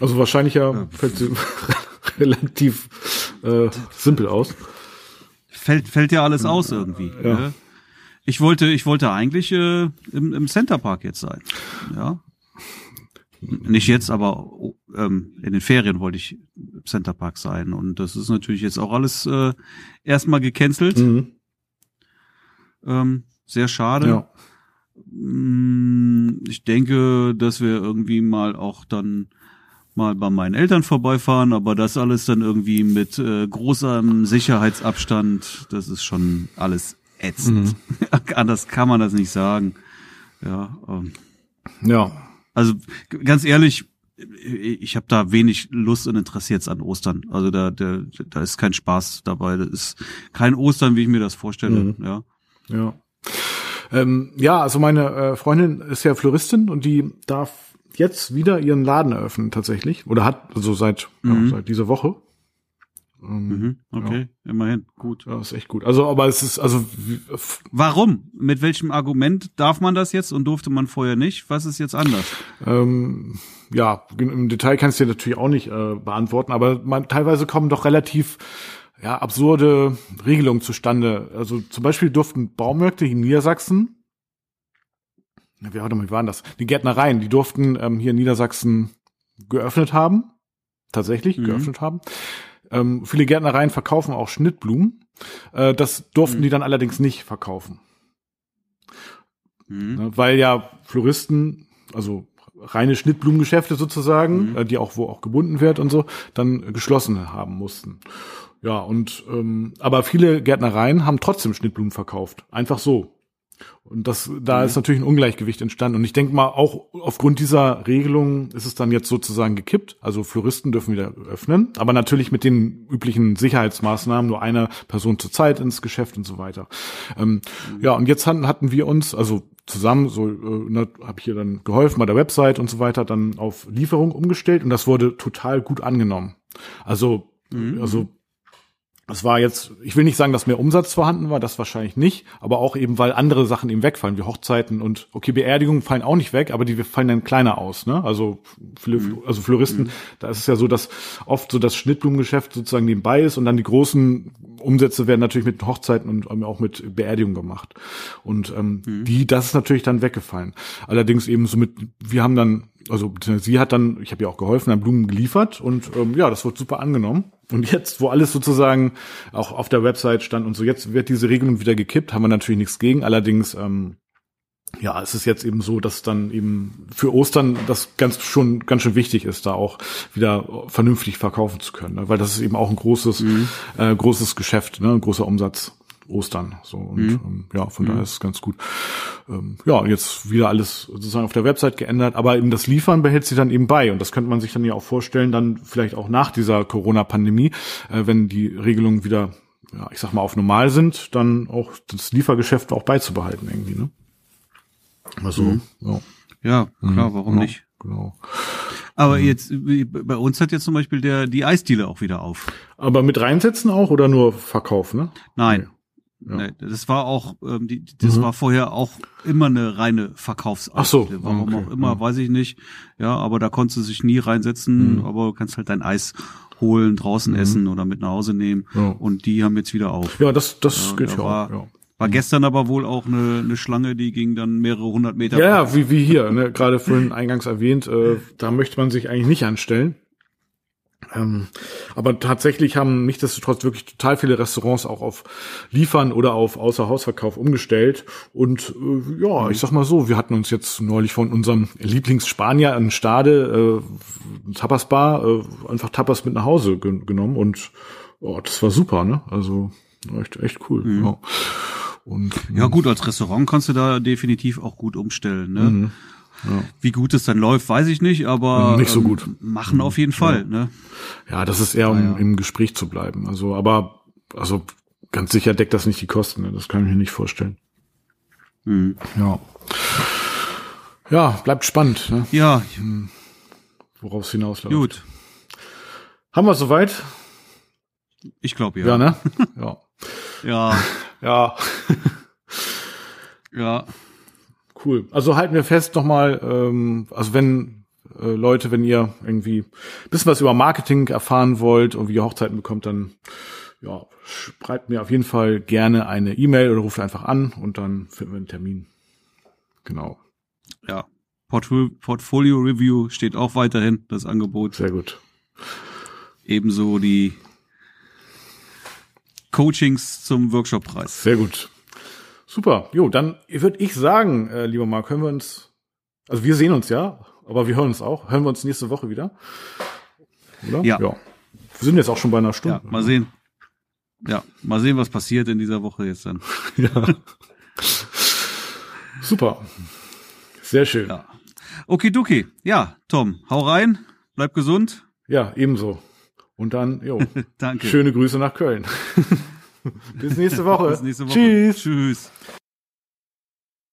A: Also wahrscheinlich ja, ja. fällt sie relativ äh, simpel aus.
B: Fällt, fällt ja alles aus irgendwie. Ja. Ne? Ich wollte, ich wollte eigentlich äh, im, im Center Park jetzt sein. Ja. Nicht jetzt, aber ähm, in den Ferien wollte ich im Center Park sein. Und das ist natürlich jetzt auch alles äh, erstmal gecancelt. Mhm. Ähm, sehr schade. Ja. Mm, ich denke, dass wir irgendwie mal auch dann mal bei meinen Eltern vorbeifahren, aber das alles dann irgendwie mit äh, großem Sicherheitsabstand, das ist schon alles ätzend. Mhm. Anders kann man das nicht sagen. Ja. Ähm.
A: Ja.
B: Also ganz ehrlich, ich habe da wenig Lust und Interesse jetzt an Ostern. Also da, da, da ist kein Spaß dabei. Das ist kein Ostern, wie ich mir das vorstelle. Mhm. Ja.
A: Ja. Ähm, ja, also meine äh, Freundin ist ja Floristin und die darf jetzt wieder ihren Laden eröffnen tatsächlich oder hat also seit mhm. ja, seit dieser Woche
B: mhm, okay, ja. immerhin, gut.
A: Ja, ist echt gut. Also, aber es ist, also.
B: Warum? Mit welchem Argument darf man das jetzt und durfte man vorher nicht? Was ist jetzt anders?
A: Ähm, ja, im Detail kannst du dir natürlich auch nicht äh, beantworten, aber man, teilweise kommen doch relativ ja, absurde Regelungen zustande. Also zum Beispiel durften Baumärkte in Niedersachsen, wie, warte mal, wie waren das? Die Gärtnereien, die durften ähm, hier in Niedersachsen geöffnet haben, tatsächlich mhm. geöffnet haben. Ähm, viele Gärtnereien verkaufen auch Schnittblumen. Äh, das durften mhm. die dann allerdings nicht verkaufen. Mhm. Ne, weil ja Floristen, also reine Schnittblumengeschäfte sozusagen, mhm. die auch wo auch gebunden wird und so, dann geschlossen haben mussten. Ja, und ähm, aber viele Gärtnereien haben trotzdem Schnittblumen verkauft. Einfach so. Und das, da mhm. ist natürlich ein Ungleichgewicht entstanden. Und ich denke mal, auch aufgrund dieser Regelung ist es dann jetzt sozusagen gekippt. Also Floristen dürfen wieder öffnen, aber natürlich mit den üblichen Sicherheitsmaßnahmen, nur eine Person zur Zeit ins Geschäft und so weiter. Ähm, mhm. Ja, und jetzt hatten, hatten wir uns, also zusammen, so äh, ne, habe ich hier dann geholfen bei der Website und so weiter, dann auf Lieferung umgestellt und das wurde total gut angenommen. Also, mhm. also es war jetzt, ich will nicht sagen, dass mehr Umsatz vorhanden war, das wahrscheinlich nicht, aber auch eben, weil andere Sachen eben wegfallen, wie Hochzeiten und okay, Beerdigungen fallen auch nicht weg, aber die fallen dann kleiner aus, ne? Also, mhm. also Floristen, mhm. da ist es ja so, dass oft so das Schnittblumengeschäft sozusagen nebenbei ist und dann die großen Umsätze werden natürlich mit Hochzeiten und ähm, auch mit Beerdigungen gemacht. Und ähm, mhm. die, das ist natürlich dann weggefallen. Allerdings eben so mit, wir haben dann also sie hat dann, ich habe ihr auch geholfen, dann Blumen geliefert und ähm, ja, das wird super angenommen. Und jetzt, wo alles sozusagen auch auf der Website stand und so, jetzt wird diese Regelung wieder gekippt, haben wir natürlich nichts gegen. Allerdings, ähm, ja, es ist jetzt eben so, dass dann eben für Ostern das ganz schon ganz schön wichtig ist, da auch wieder vernünftig verkaufen zu können, ne? weil das ist eben auch ein großes mhm. äh, großes Geschäft, ne? ein großer Umsatz. Ostern. So und mhm. ähm, ja, von mhm. daher ist es ganz gut. Ähm, ja, jetzt wieder alles sozusagen auf der Website geändert, aber eben das Liefern behält sich dann eben bei und das könnte man sich dann ja auch vorstellen, dann vielleicht auch nach dieser Corona-Pandemie, äh, wenn die Regelungen wieder, ja, ich sag mal, auf normal sind, dann auch das Liefergeschäft auch beizubehalten irgendwie, ne?
B: Also, mhm. ja. Ja, klar, mhm. warum ja, nicht? Genau. Aber mhm. jetzt, bei uns hat jetzt zum Beispiel der, die Eisdiele auch wieder auf.
A: Aber mit reinsetzen auch oder nur Verkauf, ne?
B: Nein. Ja. Nee, das war auch, ähm, die, das mhm. war vorher auch immer eine reine Verkaufseisdiele. Ach so, warum okay. auch immer, ja. weiß ich nicht. Ja, aber da konntest du sich nie reinsetzen, mhm. aber du kannst halt dein Eis holen, draußen mhm. essen oder mit nach Hause nehmen. Ja. Und die haben jetzt wieder auf.
A: Ja, das, das ja, geht ja
B: war.
A: Ja.
B: War gestern aber wohl auch eine, eine Schlange, die ging dann mehrere hundert Meter.
A: Ja, wie, wie hier, ne, gerade vorhin eingangs erwähnt, äh, da möchte man sich eigentlich nicht anstellen. Ähm, aber tatsächlich haben nichtsdestotrotz wirklich total viele Restaurants auch auf Liefern oder auf Außerhausverkauf umgestellt. Und äh, ja, mhm. ich sag mal so, wir hatten uns jetzt neulich von unserem Lieblingsspanier an Stade, äh, Tapasbar, äh, einfach Tapas mit nach Hause gen genommen und oh, das war super, ne? Also echt, echt cool. Mhm. Ja.
B: Und, ja gut, als Restaurant kannst du da definitiv auch gut umstellen. Ne? Mhm. Ja. Wie gut es dann läuft, weiß ich nicht, aber
A: nicht so gut.
B: Ähm, machen auf jeden Fall. Ja. Ne?
A: ja, das ist eher, um ja, im Gespräch zu bleiben. Also, aber also ganz sicher deckt das nicht die Kosten. Ne? Das kann ich mir nicht vorstellen. Mhm. Ja. Ja, bleibt spannend. Ne?
B: Ja.
A: Hm. Worauf es hinausläuft.
B: Gut.
A: Haben wir soweit?
B: Ich glaube ja.
A: Ja, ne? Ja.
B: ja.
A: Ja.
B: ja.
A: Cool. Also halten wir fest nochmal, ähm, also wenn äh, Leute, wenn ihr irgendwie bisschen was über Marketing erfahren wollt und wie ihr Hochzeiten bekommt, dann ja, schreibt mir auf jeden Fall gerne eine E-Mail oder ruft einfach an und dann finden wir einen Termin. Genau.
B: Ja. Portfolio Review steht auch weiterhin, das Angebot.
A: Sehr gut.
B: Ebenso die Coachings zum Workshoppreis.
A: Sehr gut. Super. Jo, dann würde ich sagen, äh, lieber Marc, hören wir uns, also wir sehen uns ja, aber wir hören uns auch. Hören wir uns nächste Woche wieder.
B: Oder? Ja. ja.
A: Wir sind jetzt auch schon bei einer Stunde.
B: Ja, mal sehen. Ja, mal sehen, was passiert in dieser Woche jetzt dann. ja.
A: Super. Sehr schön.
B: Ja. Okidoki. Ja, Tom, hau rein, bleib gesund.
A: Ja, ebenso. Und dann, jo,
B: Danke.
A: schöne Grüße nach Köln. Bis nächste Woche.
B: Bis nächste Woche. Tschüss. Tschüss.